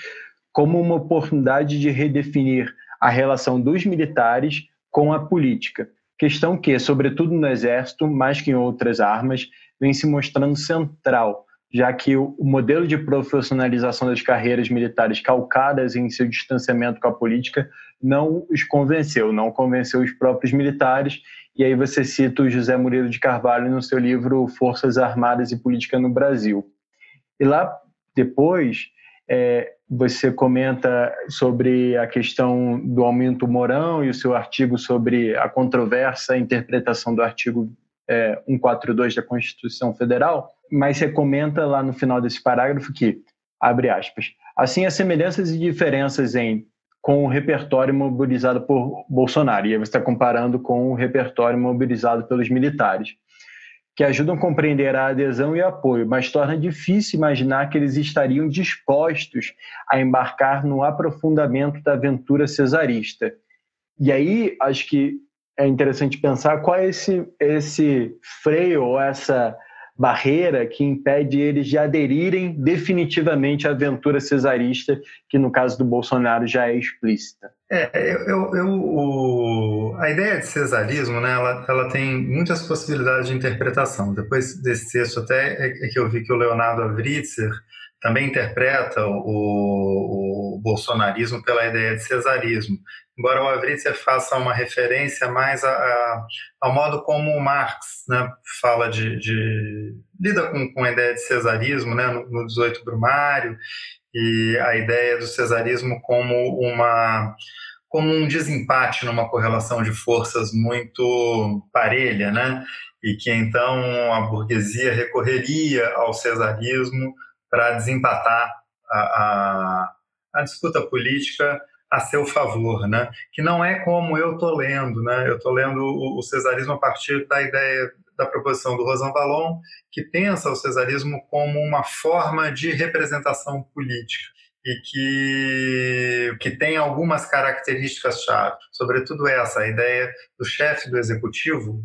como uma oportunidade de redefinir a relação dos militares com a política. Questão que, sobretudo no Exército, mais que em outras armas, vem se mostrando central, já que o modelo de profissionalização das carreiras militares calcadas em seu distanciamento com a política não os convenceu, não convenceu os próprios militares e aí você cita o José Murilo de Carvalho no seu livro Forças Armadas e Política no Brasil. E lá depois é, você comenta sobre a questão do aumento morão e o seu artigo sobre a controversa interpretação do artigo é, 142 da Constituição Federal, mas você comenta lá no final desse parágrafo que, abre aspas, assim as semelhanças e diferenças em com o repertório mobilizado por Bolsonaro. E aí você está comparando com o repertório mobilizado pelos militares, que ajudam a compreender a adesão e apoio, mas torna difícil imaginar que eles estariam dispostos a embarcar no aprofundamento da aventura cesarista. E aí, acho que é interessante pensar qual é esse, esse freio ou essa barreira que impede eles de aderirem definitivamente à aventura cesarista, que no caso do Bolsonaro já é explícita. É, eu, eu, o, a ideia de cesarismo, né, ela, ela tem muitas possibilidades de interpretação. Depois desse texto até é que eu vi que o Leonardo Avritzer também interpreta o, o, bolsonarismo pela ideia de cesarismo. Embora o Avritzer faça uma referência mais a, a, ao modo como o Marx né, fala de, de lida com, com, a ideia de cesarismo né, no, no 18 Brumário e a ideia do cesarismo como uma como um desempate numa correlação de forças muito parelha, né? E que então a burguesia recorreria ao cesarismo para desempatar a, a, a, disputa política a seu favor, né? Que não é como eu estou lendo, né? Eu estou lendo o, o, cesarismo a partir da ideia da proposição do Rosan Vallon, que pensa o cesarismo como uma forma de representação política e que, que tem algumas características-chave, sobretudo essa, a ideia do chefe do executivo,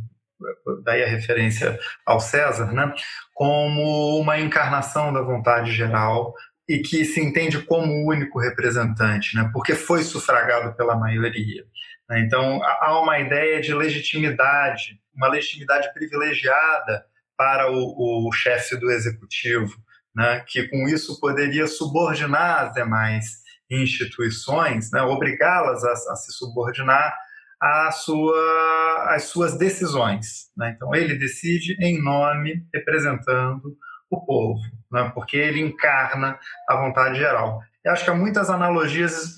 daí a referência ao César, né, como uma encarnação da vontade geral e que se entende como único representante, né, porque foi sufragado pela maioria. Né. Então, há uma ideia de legitimidade, uma legitimidade privilegiada para o, o chefe do executivo, né, que com isso poderia subordinar as demais instituições, né, obrigá-las a, a, se subordinar a sua, às suas decisões. Né? Então, ele decide em nome, representando o povo, né? porque ele encarna a vontade geral. Eu acho que há muitas analogias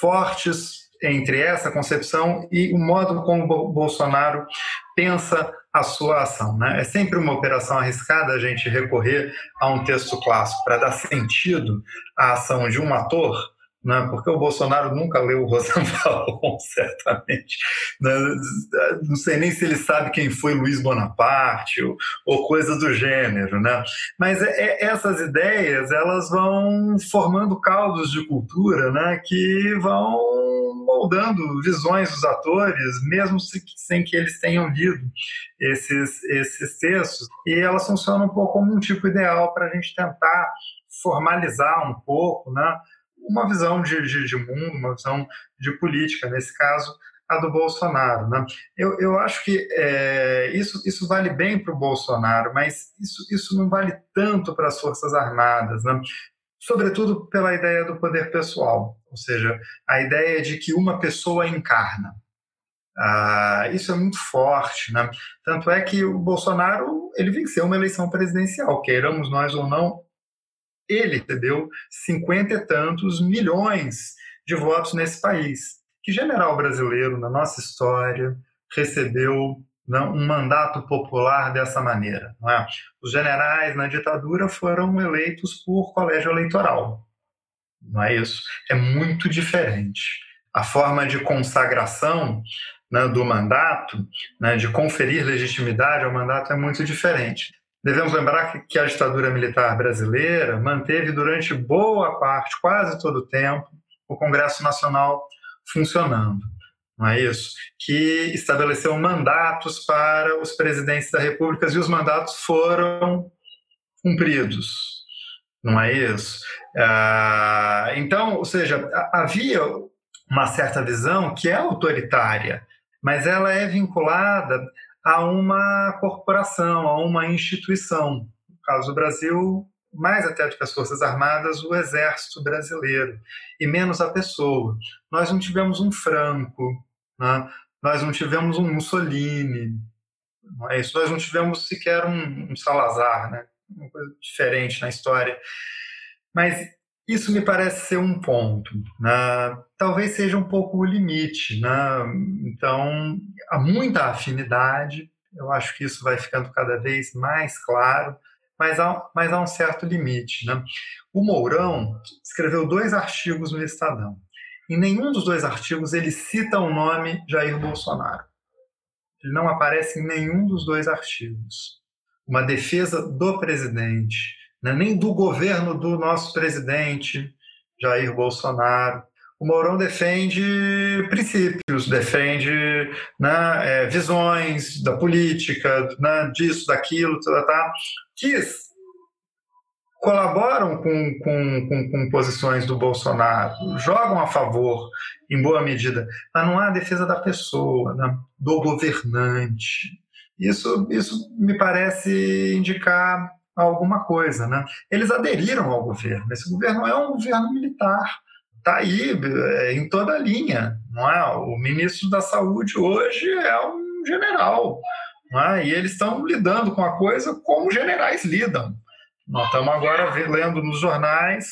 fortes entre essa concepção e o modo como Bolsonaro pensa a sua ação. Né? É sempre uma operação arriscada a gente recorrer a um texto clássico para dar sentido à ação de um ator, né? porque o Bolsonaro nunca leu o Rosanvallon, <laughs> certamente. Né? Não sei nem se ele sabe quem foi Luiz Bonaparte ou, ou coisa do gênero. Né? Mas é, é, essas ideias elas vão formando caldos de cultura né? que vão moldando visões dos atores, mesmo sem que eles tenham lido esses, esses textos. E elas funcionam um pouco como um tipo ideal para a gente tentar formalizar um pouco, né? Uma visão de, de, de, mundo, uma visão de política, nesse caso, a do Bolsonaro. Né? Eu, eu acho que é, isso, isso vale bem para o Bolsonaro, mas isso, isso não vale tanto para as Forças Armadas, né? sobretudo pela ideia do poder pessoal, ou seja, a ideia de que uma pessoa encarna. Ah, isso é muito forte, né? Tanto é que o Bolsonaro ele venceu uma eleição presidencial, queiramos nós ou não, ele recebeu cinquenta e tantos milhões de votos nesse país. Que general brasileiro, na nossa história, recebeu né, um mandato popular dessa maneira? É? Os generais na ditadura foram eleitos por colégio eleitoral. Não é isso? É muito diferente. A forma de consagração né, do mandato, né, de conferir legitimidade ao mandato, é muito diferente. Devemos lembrar que a ditadura militar brasileira manteve durante boa parte, quase todo o tempo, o Congresso Nacional funcionando. Não é isso? Que estabeleceu mandatos para os presidentes da República e os mandatos foram cumpridos. Não é isso? Ah, então, ou seja, havia uma certa visão que é autoritária, mas ela é vinculada a uma corporação, a uma instituição. No caso do Brasil, mais até do que as Forças Armadas, o Exército Brasileiro, e menos a pessoa. Nós não tivemos um Franco, né? nós não tivemos um Mussolini, não é isso? nós não tivemos sequer um, um Salazar, né? uma coisa diferente na história. Mas isso me parece ser um ponto. Né? Talvez seja um pouco o limite. Né? Então, há muita afinidade, eu acho que isso vai ficando cada vez mais claro, mas há, mas há um certo limite. Né? O Mourão escreveu dois artigos no Estadão. Em nenhum dos dois artigos ele cita o nome Jair Bolsonaro. Ele não aparece em nenhum dos dois artigos. Uma defesa do presidente né, nem do governo do nosso presidente Jair Bolsonaro. o Mourão defende princípios, defende né, é, visões da política, né, disso, daquilo, tá, tá, que colaboram com, com, com, com, posições do Bolsonaro, jogam a favor, em boa medida, mas não há defesa da pessoa, né, do governante. Isso, isso me parece indicar alguma coisa. Né? Eles aderiram ao governo. Esse governo é um governo militar está aí é, em toda a linha, não é? O ministro da Saúde hoje é um general, é? E eles estão lidando com a coisa como generais lidam. Nós estamos agora lendo nos jornais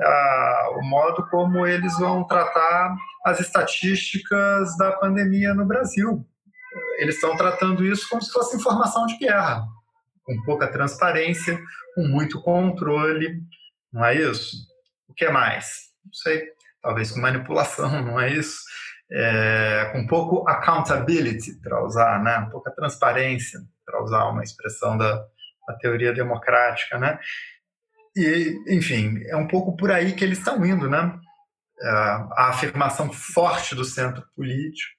ah, o modo como eles vão tratar as estatísticas da pandemia no Brasil. Eles estão tratando isso como se fosse informação de guerra, com pouca transparência, com muito controle, não é isso? O que mais? Não sei talvez com manipulação, <laughs> não é isso? É, com pouco accountability, para usar, né? pouca transparência, para usar uma expressão da, da teoria democrática, né? E, enfim, é um pouco por aí que eles estão indo, né? É, a afirmação forte do centro político,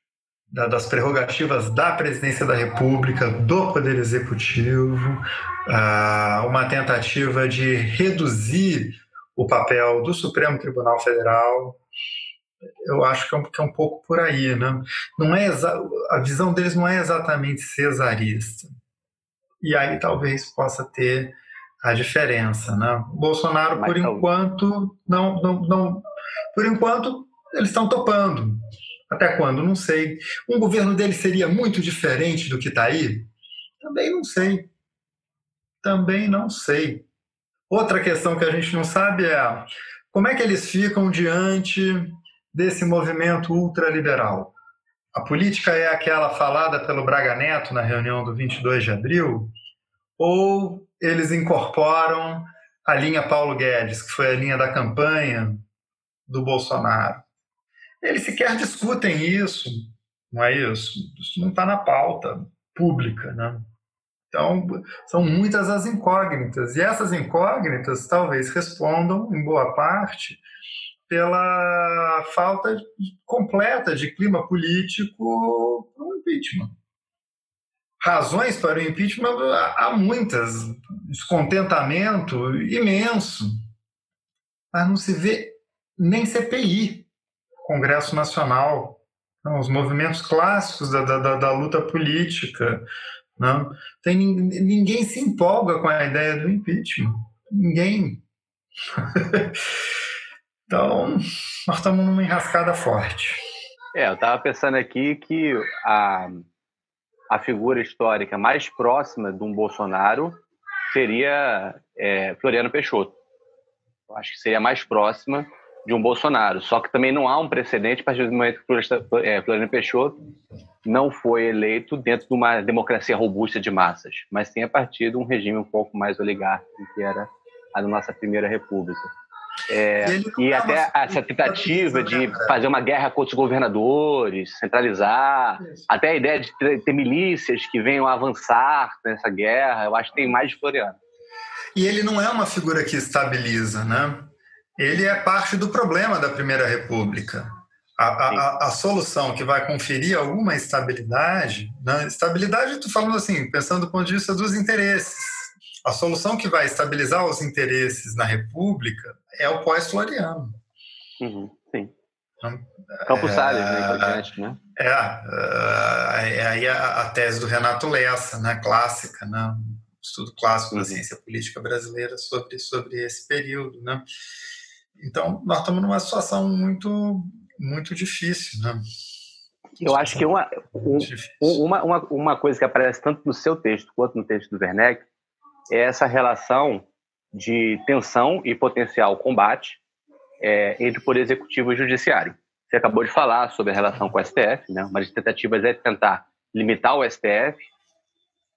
da, das prerrogativas da presidência da República, do Poder Executivo, uh, uma tentativa de reduzir o papel do Supremo Tribunal Federal. Eu acho que é um, que é um pouco por aí, né? Não é a visão deles não é exatamente cesarista. E aí talvez possa ter a diferença, né? O Bolsonaro, Mas por enquanto, não, não, não, por enquanto eles estão topando. Até quando? Não sei. Um governo dele seria muito diferente do que está aí? Também não sei. Também não sei. Outra questão que a gente não sabe é como é que eles ficam diante desse movimento ultraliberal. A política é aquela falada pelo Braga Neto na reunião do 22 de abril? Ou eles incorporam a linha Paulo Guedes, que foi a linha da campanha do Bolsonaro? Eles sequer discutem isso, não é isso? Isso não está na pauta pública, né? Então, são muitas as incógnitas, e essas incógnitas talvez respondam, em boa parte, pela falta completa de clima político para o impeachment. Razões para o impeachment há muitas, descontentamento imenso, mas não se vê nem CPI, Congresso Nacional, não, os movimentos clássicos da, da, da luta política, não? Tem, ninguém se empolga com a ideia do impeachment. Ninguém. <laughs> então, nós estamos numa enrascada forte. É, eu estava pensando aqui que a, a figura histórica mais próxima de um Bolsonaro seria é, Floriano Peixoto. Eu acho que seria mais próxima de um Bolsonaro. Só que também não há um precedente a partir do momento que é, Floriano Peixoto não foi eleito dentro de uma democracia robusta de massas, mas sim a partir de um regime um pouco mais oligárquico, que era a nossa primeira república. É, e até essa tentativa de fazer uma guerra contra os governadores, centralizar, até a ideia de ter milícias que venham a avançar nessa guerra, eu acho que tem mais de Floriano. E ele não é uma figura que estabiliza, né? Ele é parte do problema da Primeira República. A, a, a, solução que vai conferir alguma estabilidade, né? estabilidade, estou falando assim, pensando do ponto de vista dos interesses. A solução que vai estabilizar os interesses na República é o pós-floriano. Uhum, sim. Então, Campos é, Salles, né, né? É, é, é aí a, a, tese do Renato Lessa, né, clássica, né, um estudo clássico uhum. da ciência política brasileira sobre, sobre esse período, né. Então, nós estamos numa situação muito muito difícil, né? Eu acho que uma, um, uma, uma, uma coisa que aparece tanto no seu texto quanto no texto do Werneck é essa relação de tensão e potencial combate é, entre o Poder Executivo e o Judiciário. Você acabou de falar sobre a relação com o STF, né? uma das tentativas é tentar limitar o STF,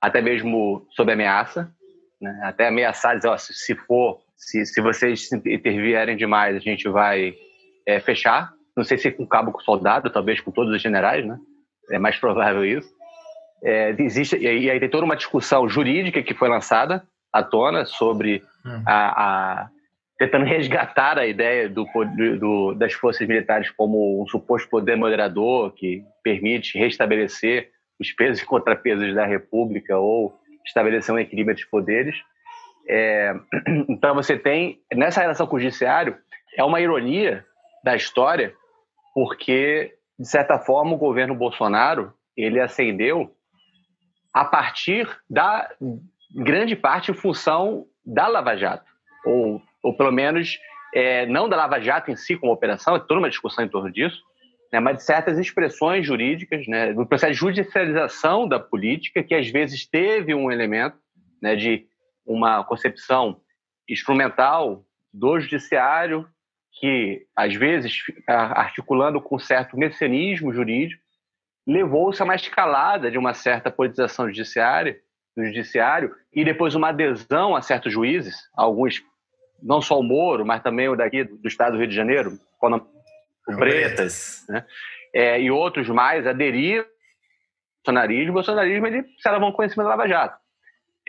até mesmo sob ameaça, né? até ameaçar, dizer, ó, se for, se, se vocês intervierem demais, a gente vai é, fechar não sei se com cabo com soldado, talvez com todos os generais, né? É mais provável isso. É, existe, e aí tem toda uma discussão jurídica que foi lançada à tona sobre hum. a, a tentando resgatar a ideia do, do, das forças militares como um suposto poder moderador que permite restabelecer os pesos e contrapesos da República ou estabelecer um equilíbrio de poderes. É, <clears throat> então você tem nessa relação com o judiciário é uma ironia da história porque de certa forma o governo Bolsonaro ele ascendeu a partir da grande parte em função da Lava Jato. Ou ou pelo menos é, não da Lava Jato em si como operação, é toda uma discussão em torno disso, né, mas de certas expressões jurídicas, né, do processo de judicialização da política, que às vezes teve um elemento né, de uma concepção instrumental do judiciário, que às vezes, articulando com certo messianismo jurídico, levou-se a uma escalada de uma certa politização judiciária, do judiciário e depois uma adesão a certos juízes, alguns não só o Moro, mas também o daqui do estado do Rio de Janeiro, o Bretas, né? É, e outros mais aderiram ao bolsonarismo. O bolsonarismo ele se alavancou em cima da Lava Jato.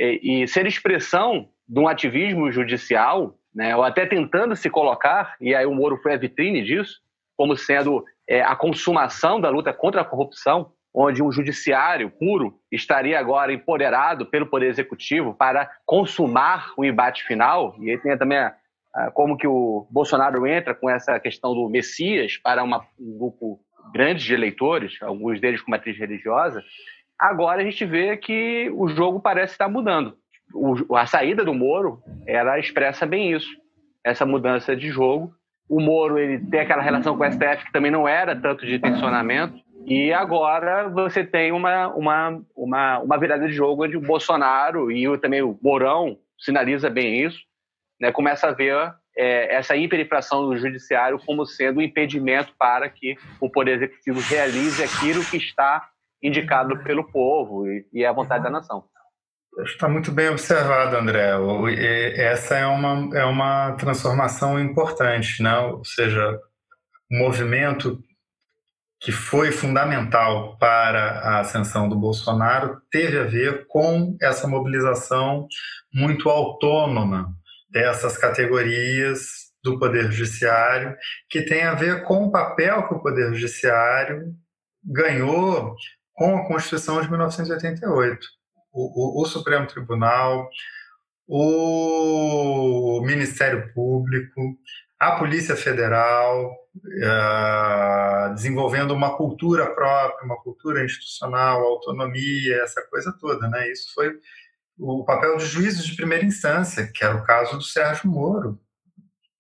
E, ser expressão de um ativismo judicial, né, ou até tentando se colocar, e aí o Moro foi a vitrine disso, como sendo é, a consumação da luta contra a corrupção, onde um judiciário puro estaria agora empoderado pelo Poder Executivo para consumar o embate final. E aí tem também a, a, como que o Bolsonaro entra com essa questão do Messias para uma, um grupo grande de eleitores, alguns deles com matriz religiosa. Agora a gente vê que o jogo parece estar mudando. O, a saída do Moro, ela expressa bem isso, essa mudança de jogo. O Moro ele tem aquela relação com o STF que também não era tanto de tensionamento, e agora você tem uma, uma, uma, uma virada de jogo onde o Bolsonaro e o, também o Mourão sinaliza bem isso, né, começa a ver é, essa hiperinflação do judiciário como sendo um impedimento para que o Poder Executivo realize aquilo que está indicado pelo povo e, e é a vontade da nação. Está muito bem observado, André. Essa é uma, é uma transformação importante, né? ou seja, o movimento que foi fundamental para a ascensão do Bolsonaro teve a ver com essa mobilização muito autônoma dessas categorias do Poder Judiciário, que tem a ver com o papel que o Poder Judiciário ganhou com a Constituição de 1988. O, o, o Supremo Tribunal, o Ministério Público, a Polícia Federal, uh, desenvolvendo uma cultura própria, uma cultura institucional, autonomia, essa coisa toda. Né? Isso foi o papel de juízes de primeira instância, que era o caso do Sérgio Moro.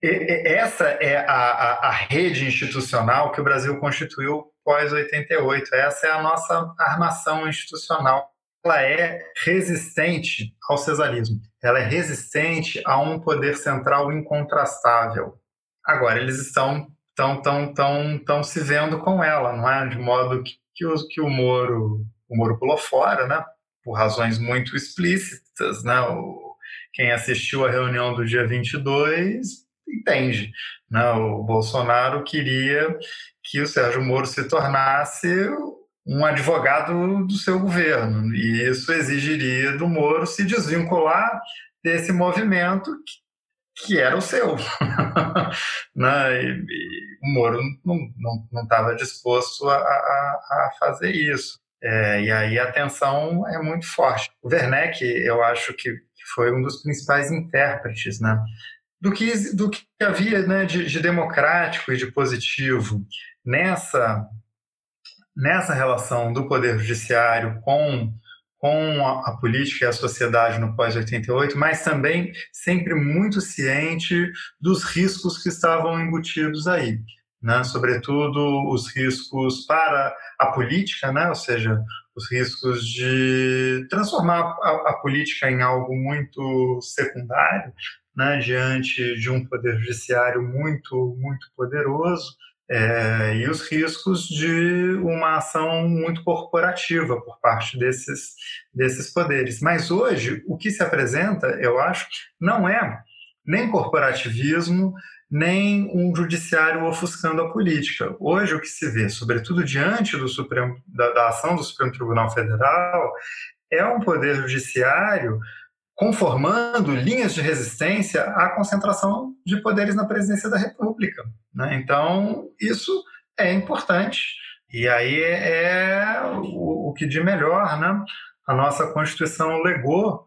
Essa é a, a, a rede institucional que o Brasil constituiu pós-88. Essa é a nossa armação institucional. Ela é resistente ao cesarismo. Ela é resistente a um poder central incontrastável. Agora, eles estão tão, tão, tão, tão se vendo com ela, não é? De modo que, que, o, que o Moro o Moro pulou fora, né? Por razões muito explícitas, né? O, quem assistiu à reunião do dia 22 entende, né? O Bolsonaro queria que o Sérgio Moro se tornasse um advogado do seu governo, e isso exigiria do Moro se desvincular desse movimento que que era o seu. <laughs> né? e, e, o Moro não estava disposto a, a, a, fazer isso. É, e aí a tensão é muito forte. O Werneck, eu acho que foi um dos principais intérpretes né? do, que, do que havia né, de, de democrático e de positivo nessa, nessa relação do Poder Judiciário com com a, a, política e a sociedade no pós-88, mas também sempre muito ciente dos riscos que estavam embutidos aí. Né? Sobretudo os riscos para a política, né? ou seja, os riscos de transformar a, a política em algo muito secundário, né? diante de um poder judiciário muito, muito poderoso, é, e os riscos de uma ação muito corporativa por parte desses, desses poderes. Mas hoje, o que se apresenta, eu acho, não é nem corporativismo, nem um judiciário ofuscando a política. Hoje, o que se vê, sobretudo diante do Supremo, da, da ação do Supremo Tribunal Federal, é um poder judiciário conformando linhas de resistência à concentração de poderes na presidência da República. Né? Então, isso é importante. E aí é o, o que de melhor né, a nossa Constituição legou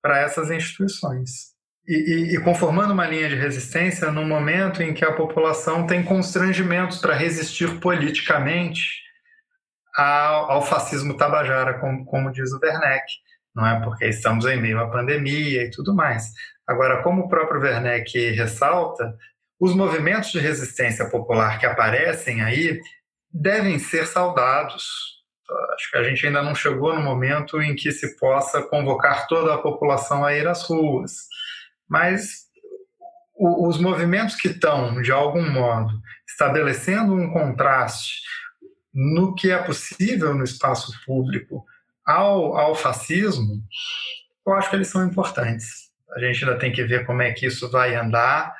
para essas instituições. E, e, e, conformando uma linha de resistência no momento em que a população tem constrangimentos para resistir politicamente ao, ao fascismo tabajara, como, como, diz o Werneck, não é? Porque estamos em meio à pandemia e tudo mais. Agora, como o próprio Werneck ressalta, os movimentos de resistência popular que aparecem aí devem ser saudados. Acho que a gente ainda não chegou no momento em que se possa convocar toda a população a ir às ruas mas os movimentos que estão, de algum modo, estabelecendo um contraste no que é possível no espaço público ao, ao fascismo, eu acho que eles são importantes. A gente ainda tem que ver como é que isso vai andar,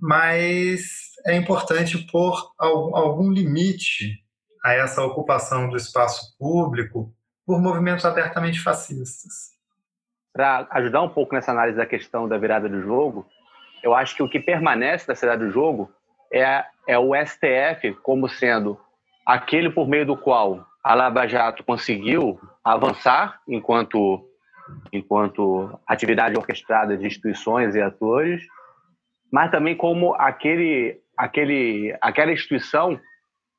mas é importante pôr algum limite a essa ocupação do espaço público por movimentos abertamente fascistas para ajudar um pouco nessa análise da questão da virada do jogo, eu acho que o que permanece da cidade do jogo é, é o STF como sendo aquele por meio do qual a Lava Jato conseguiu avançar enquanto, enquanto atividade orquestrada de instituições e atores, mas também como aquele, aquele, aquela instituição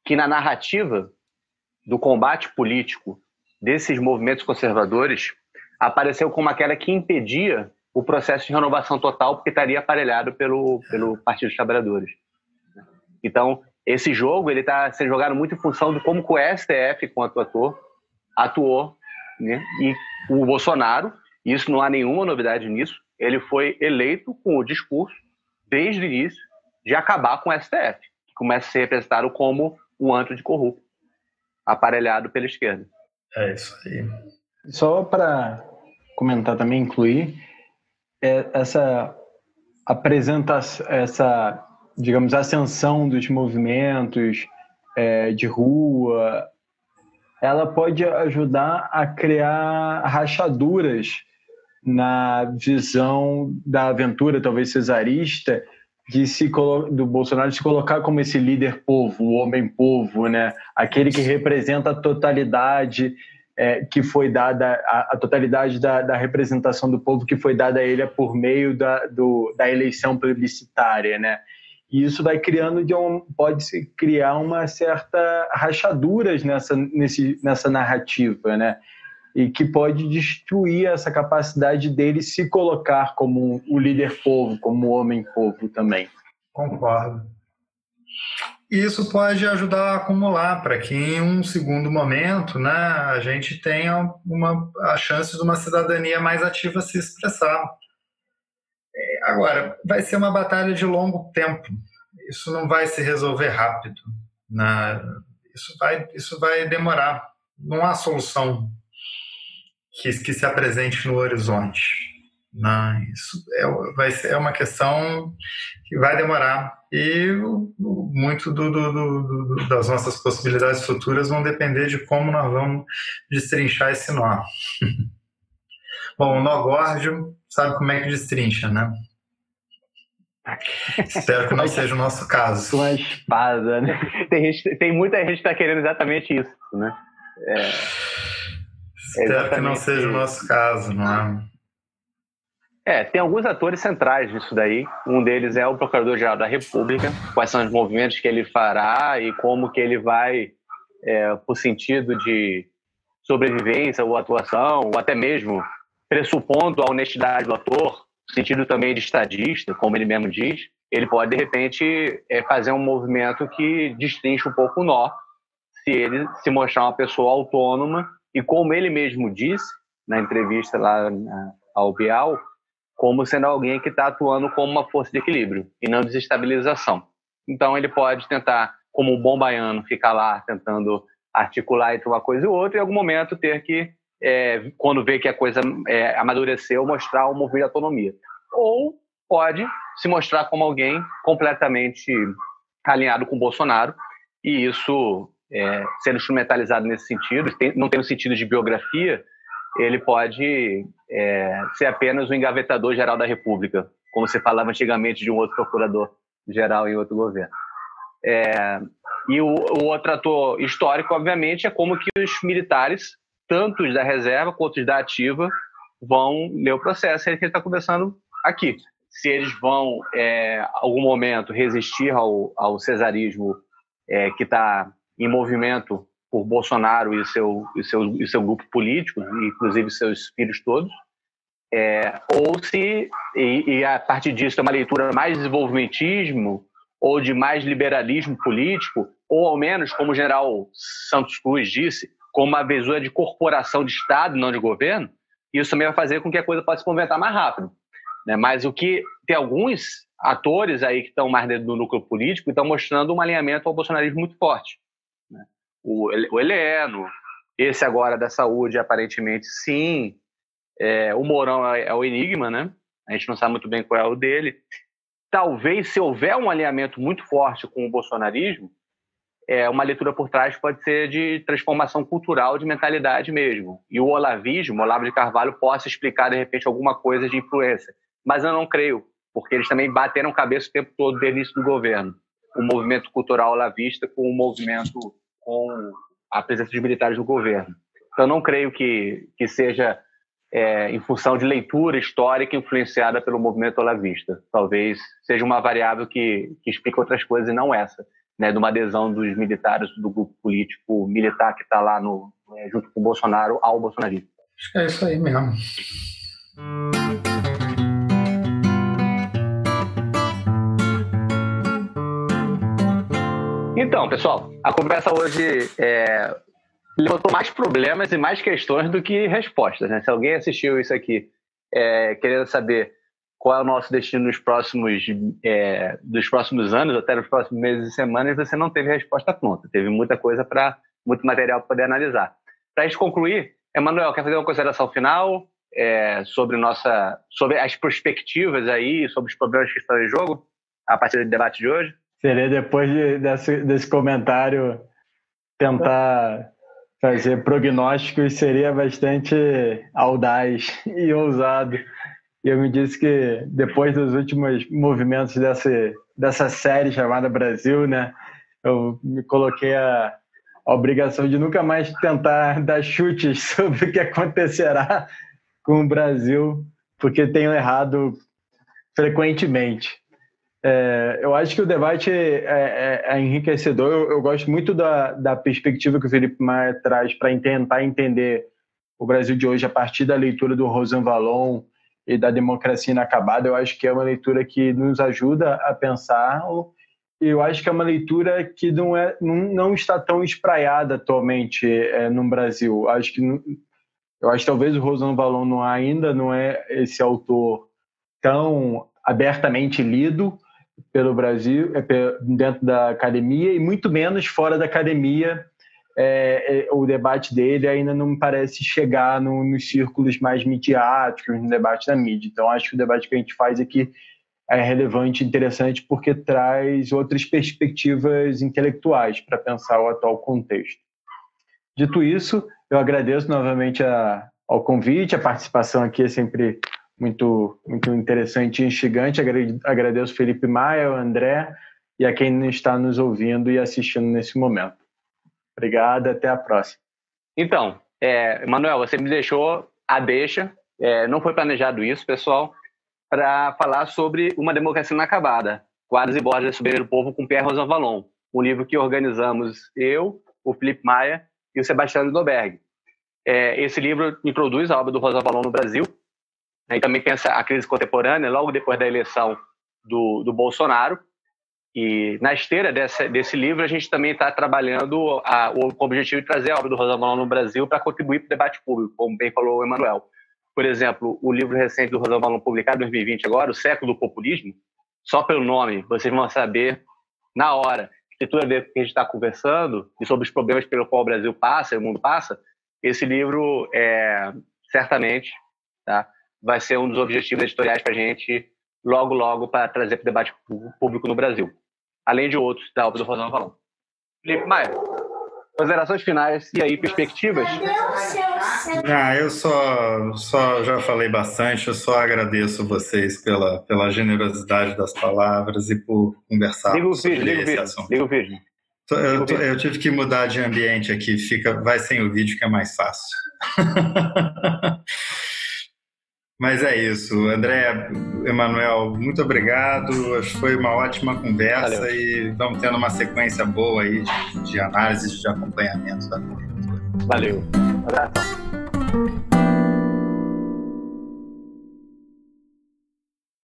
que, na narrativa do combate político desses movimentos conservadores, apareceu como aquela que impedia o processo de renovação total, porque estaria aparelhado pelo, pelo Partido dos Trabalhadores. Então, esse jogo ele está sendo jogado muito em função de como o STF, quanto ator, atuou, né? e o Bolsonaro, isso não há nenhuma novidade nisso, ele foi eleito com o discurso, desde o início, de acabar com o STF, que começa a ser representado como um antro de corrupto, aparelhado pela esquerda. É isso aí. Só para comentar também, incluir, é essa apresentação, essa, digamos, ascensão dos movimentos é, de rua, ela pode ajudar a criar rachaduras na visão da aventura, talvez cesarista, de se do Bolsonaro se colocar como esse líder povo, o homem povo, né? Aquele que representa a totalidade é, que foi dada, a, a totalidade da, da, representação do povo que foi dada a ele por meio da, do, da eleição plebiscitária, né? E isso vai criando de um, pode se criar uma certa rachaduras nessa, nesse, nessa narrativa, né? E que pode destruir essa capacidade dele se colocar como o líder povo, como o homem povo também. Concordo. Isso pode ajudar a acumular para que em um segundo momento né, a gente tenha uma, a chance de uma cidadania mais ativa se expressar. Agora, vai ser uma batalha de longo tempo. Isso não vai se resolver rápido. Né? Isso, vai, isso vai demorar. Não há solução que, que se apresente no horizonte. Né? Isso é, vai ser, é uma questão que vai demorar e muito do, do, do, das nossas possibilidades futuras vão depender de como nós vamos destrinchar esse nó. <laughs> Bom, o nó górdio sabe como é que destrincha, né? Espero que não seja o nosso caso. Com a espada, né? <laughs> Tem, gente, tem muita gente que está querendo exatamente isso, né? É, Espero que não seja isso. o nosso caso, não é? É, tem alguns atores centrais nisso daí. Um deles é o Procurador-Geral da República, quais são os movimentos que ele fará e como que ele vai, é, por sentido de sobrevivência ou atuação, ou até mesmo pressupondo a honestidade do ator, sentido também de estadista, como ele mesmo diz, ele pode, de repente, é, fazer um movimento que destrinche um pouco o nó, se ele se mostrar uma pessoa autônoma e, como ele mesmo disse na entrevista lá ao Bial, como sendo alguém que está atuando como uma força de equilíbrio e não desestabilização. Então ele pode tentar, como um bom baiano, ficar lá tentando articular entre uma coisa e outra e em algum momento ter que, é, quando vê que a coisa é, amadureceu, mostrar um movimento de autonomia. Ou pode se mostrar como alguém completamente alinhado com Bolsonaro e isso é, sendo instrumentalizado nesse sentido, não tendo sentido de biografia, ele pode é, ser apenas o engavetador geral da República, como se falava antigamente de um outro procurador geral em outro governo. É, e o, o, outro ator histórico, obviamente, é como que os militares, tanto os da reserva quanto da ativa, vão ler o processo. É que gente está conversando aqui. Se eles vão, é, algum momento, resistir ao, ao cesarismo é, que está em movimento por Bolsonaro e seu, e seu, e seu grupo político, inclusive seus filhos todos, é, ou se, e, e, a partir disso, é uma leitura mais desenvolvimentismo ou de mais liberalismo político, ou ao menos, como o general Santos Cruz disse, como uma visura de corporação de Estado, não de governo, isso também vai fazer com que a coisa possa se movimentar mais rápido. Né? Mas o que tem alguns atores aí que estão mais dentro do núcleo político estão mostrando um alinhamento ao bolsonarismo muito forte. Né? O, o Heleno, esse agora da saúde, aparentemente sim. É, o Mourão é, é, o enigma, né? A gente não sabe muito bem qual é o dele. Talvez, se houver um alinhamento muito forte com o bolsonarismo, é, uma leitura por trás pode ser de transformação cultural, de mentalidade mesmo. E o olavismo, Olavo de Carvalho, possa explicar, de repente, alguma coisa de influência. Mas eu não creio, porque eles também bateram cabeça o tempo todo desde o início do governo. O movimento cultural olavista com o movimento com a presença dos militares no governo. Então, eu não creio que, que seja é, em função de leitura histórica influenciada pelo movimento olavista. Talvez seja uma variável que, que explica outras coisas e não essa né, de uma adesão dos militares, do grupo político militar que está lá no, é, junto com o Bolsonaro ao bolsonarismo. Acho que é isso aí mesmo. Então, pessoal, a conversa hoje é, levantou mais problemas e mais questões do que respostas. Né? Se alguém assistiu isso aqui é, querendo saber qual é o nosso destino nos próximos, é, dos próximos anos, até nos próximos meses e semanas, você não teve resposta pronta. Teve muita coisa para, muito material para poder analisar. Para a gente concluir, Emanuel, quer fazer uma consideração final é, sobre, nossa, sobre as perspectivas aí, sobre os problemas que estão em jogo, a partir do debate de hoje? Seria depois de, desse, desse comentário tentar fazer prognósticos seria bastante audaz e ousado. E eu me disse que depois dos últimos movimentos dessa, dessa série chamada Brasil, né, eu me coloquei a, obrigação de nunca mais tentar <laughs> dar chutes <laughs> sobre o que acontecerá com o Brasil, porque tenho errado frequentemente. É, eu acho que o debate é, é, é enriquecedor. Eu, eu, gosto muito da, da perspectiva que o Felipe Maia traz para tentar entender o Brasil de hoje a partir da leitura do Rosan Valon, e da democracia inacabada, eu acho que é uma leitura que nos ajuda a pensar. Eu acho que é uma leitura que não, é, não, não está tão espraiada atualmente é, no Brasil. Acho que eu acho que talvez o Rosano Valon não ainda não é esse autor tão abertamente lido pelo Brasil, é, dentro da academia e muito menos fora da academia é, é, o debate dele ainda não me parece chegar no, nos círculos mais midiáticos, no debate da mídia. Então, acho que o debate que a gente faz aqui é relevante e interessante porque traz outras perspectivas intelectuais para pensar o atual contexto. Dito isso, eu agradeço novamente a, ao convite, a participação aqui é sempre muito, muito interessante e instigante. Agradeço Felipe Maia, o André e a quem está nos ouvindo e assistindo nesse momento. Obrigado, até a próxima. Então, é, Manuel, você me deixou a deixa, é, não foi planejado isso, pessoal, para falar sobre uma democracia inacabada, Quadros e Borges Soberania do Povo, com Pierre Rosanvallon, um livro que organizamos eu, o Felipe Maia e o Sebastião Lidoberg. É, esse livro introduz a obra do Rosanvallon no Brasil, né, e também pensa a crise contemporânea, logo depois da eleição do, do Bolsonaro, e na esteira desse, desse livro, a gente também está trabalhando a, o, com o objetivo de trazer a obra do Rosa no Brasil para contribuir para o debate público, como bem falou o Emanuel. Por exemplo, o livro recente do Rosa publicado em 2020 agora, O Século do Populismo, só pelo nome, vocês vão saber na hora que tudo a ver com o que a gente está conversando e sobre os problemas pelo qual o Brasil passa e o mundo passa, esse livro, é, certamente, tá, vai ser um dos objetivos editoriais para a gente logo, logo, para trazer para o debate público no Brasil além de outros da obra do Rosão Valon. Felipe Maia. Considerações finais e aí, perspectivas? Ah, eu só, só já falei bastante, eu só agradeço vocês pela, pela generosidade das palavras e por conversar liga o sobre vídeo, esse liga assunto. Liga o vídeo. Eu, eu, tive que mudar de ambiente aqui, fica, vai sem o vídeo que é mais fácil. <laughs> Mas é isso. André, Emanuel, muito obrigado. Acho que foi uma ótima conversa Valeu. e vamos tendo uma sequência boa aí de, de análise, de acompanhamento da Valeu. Abraço.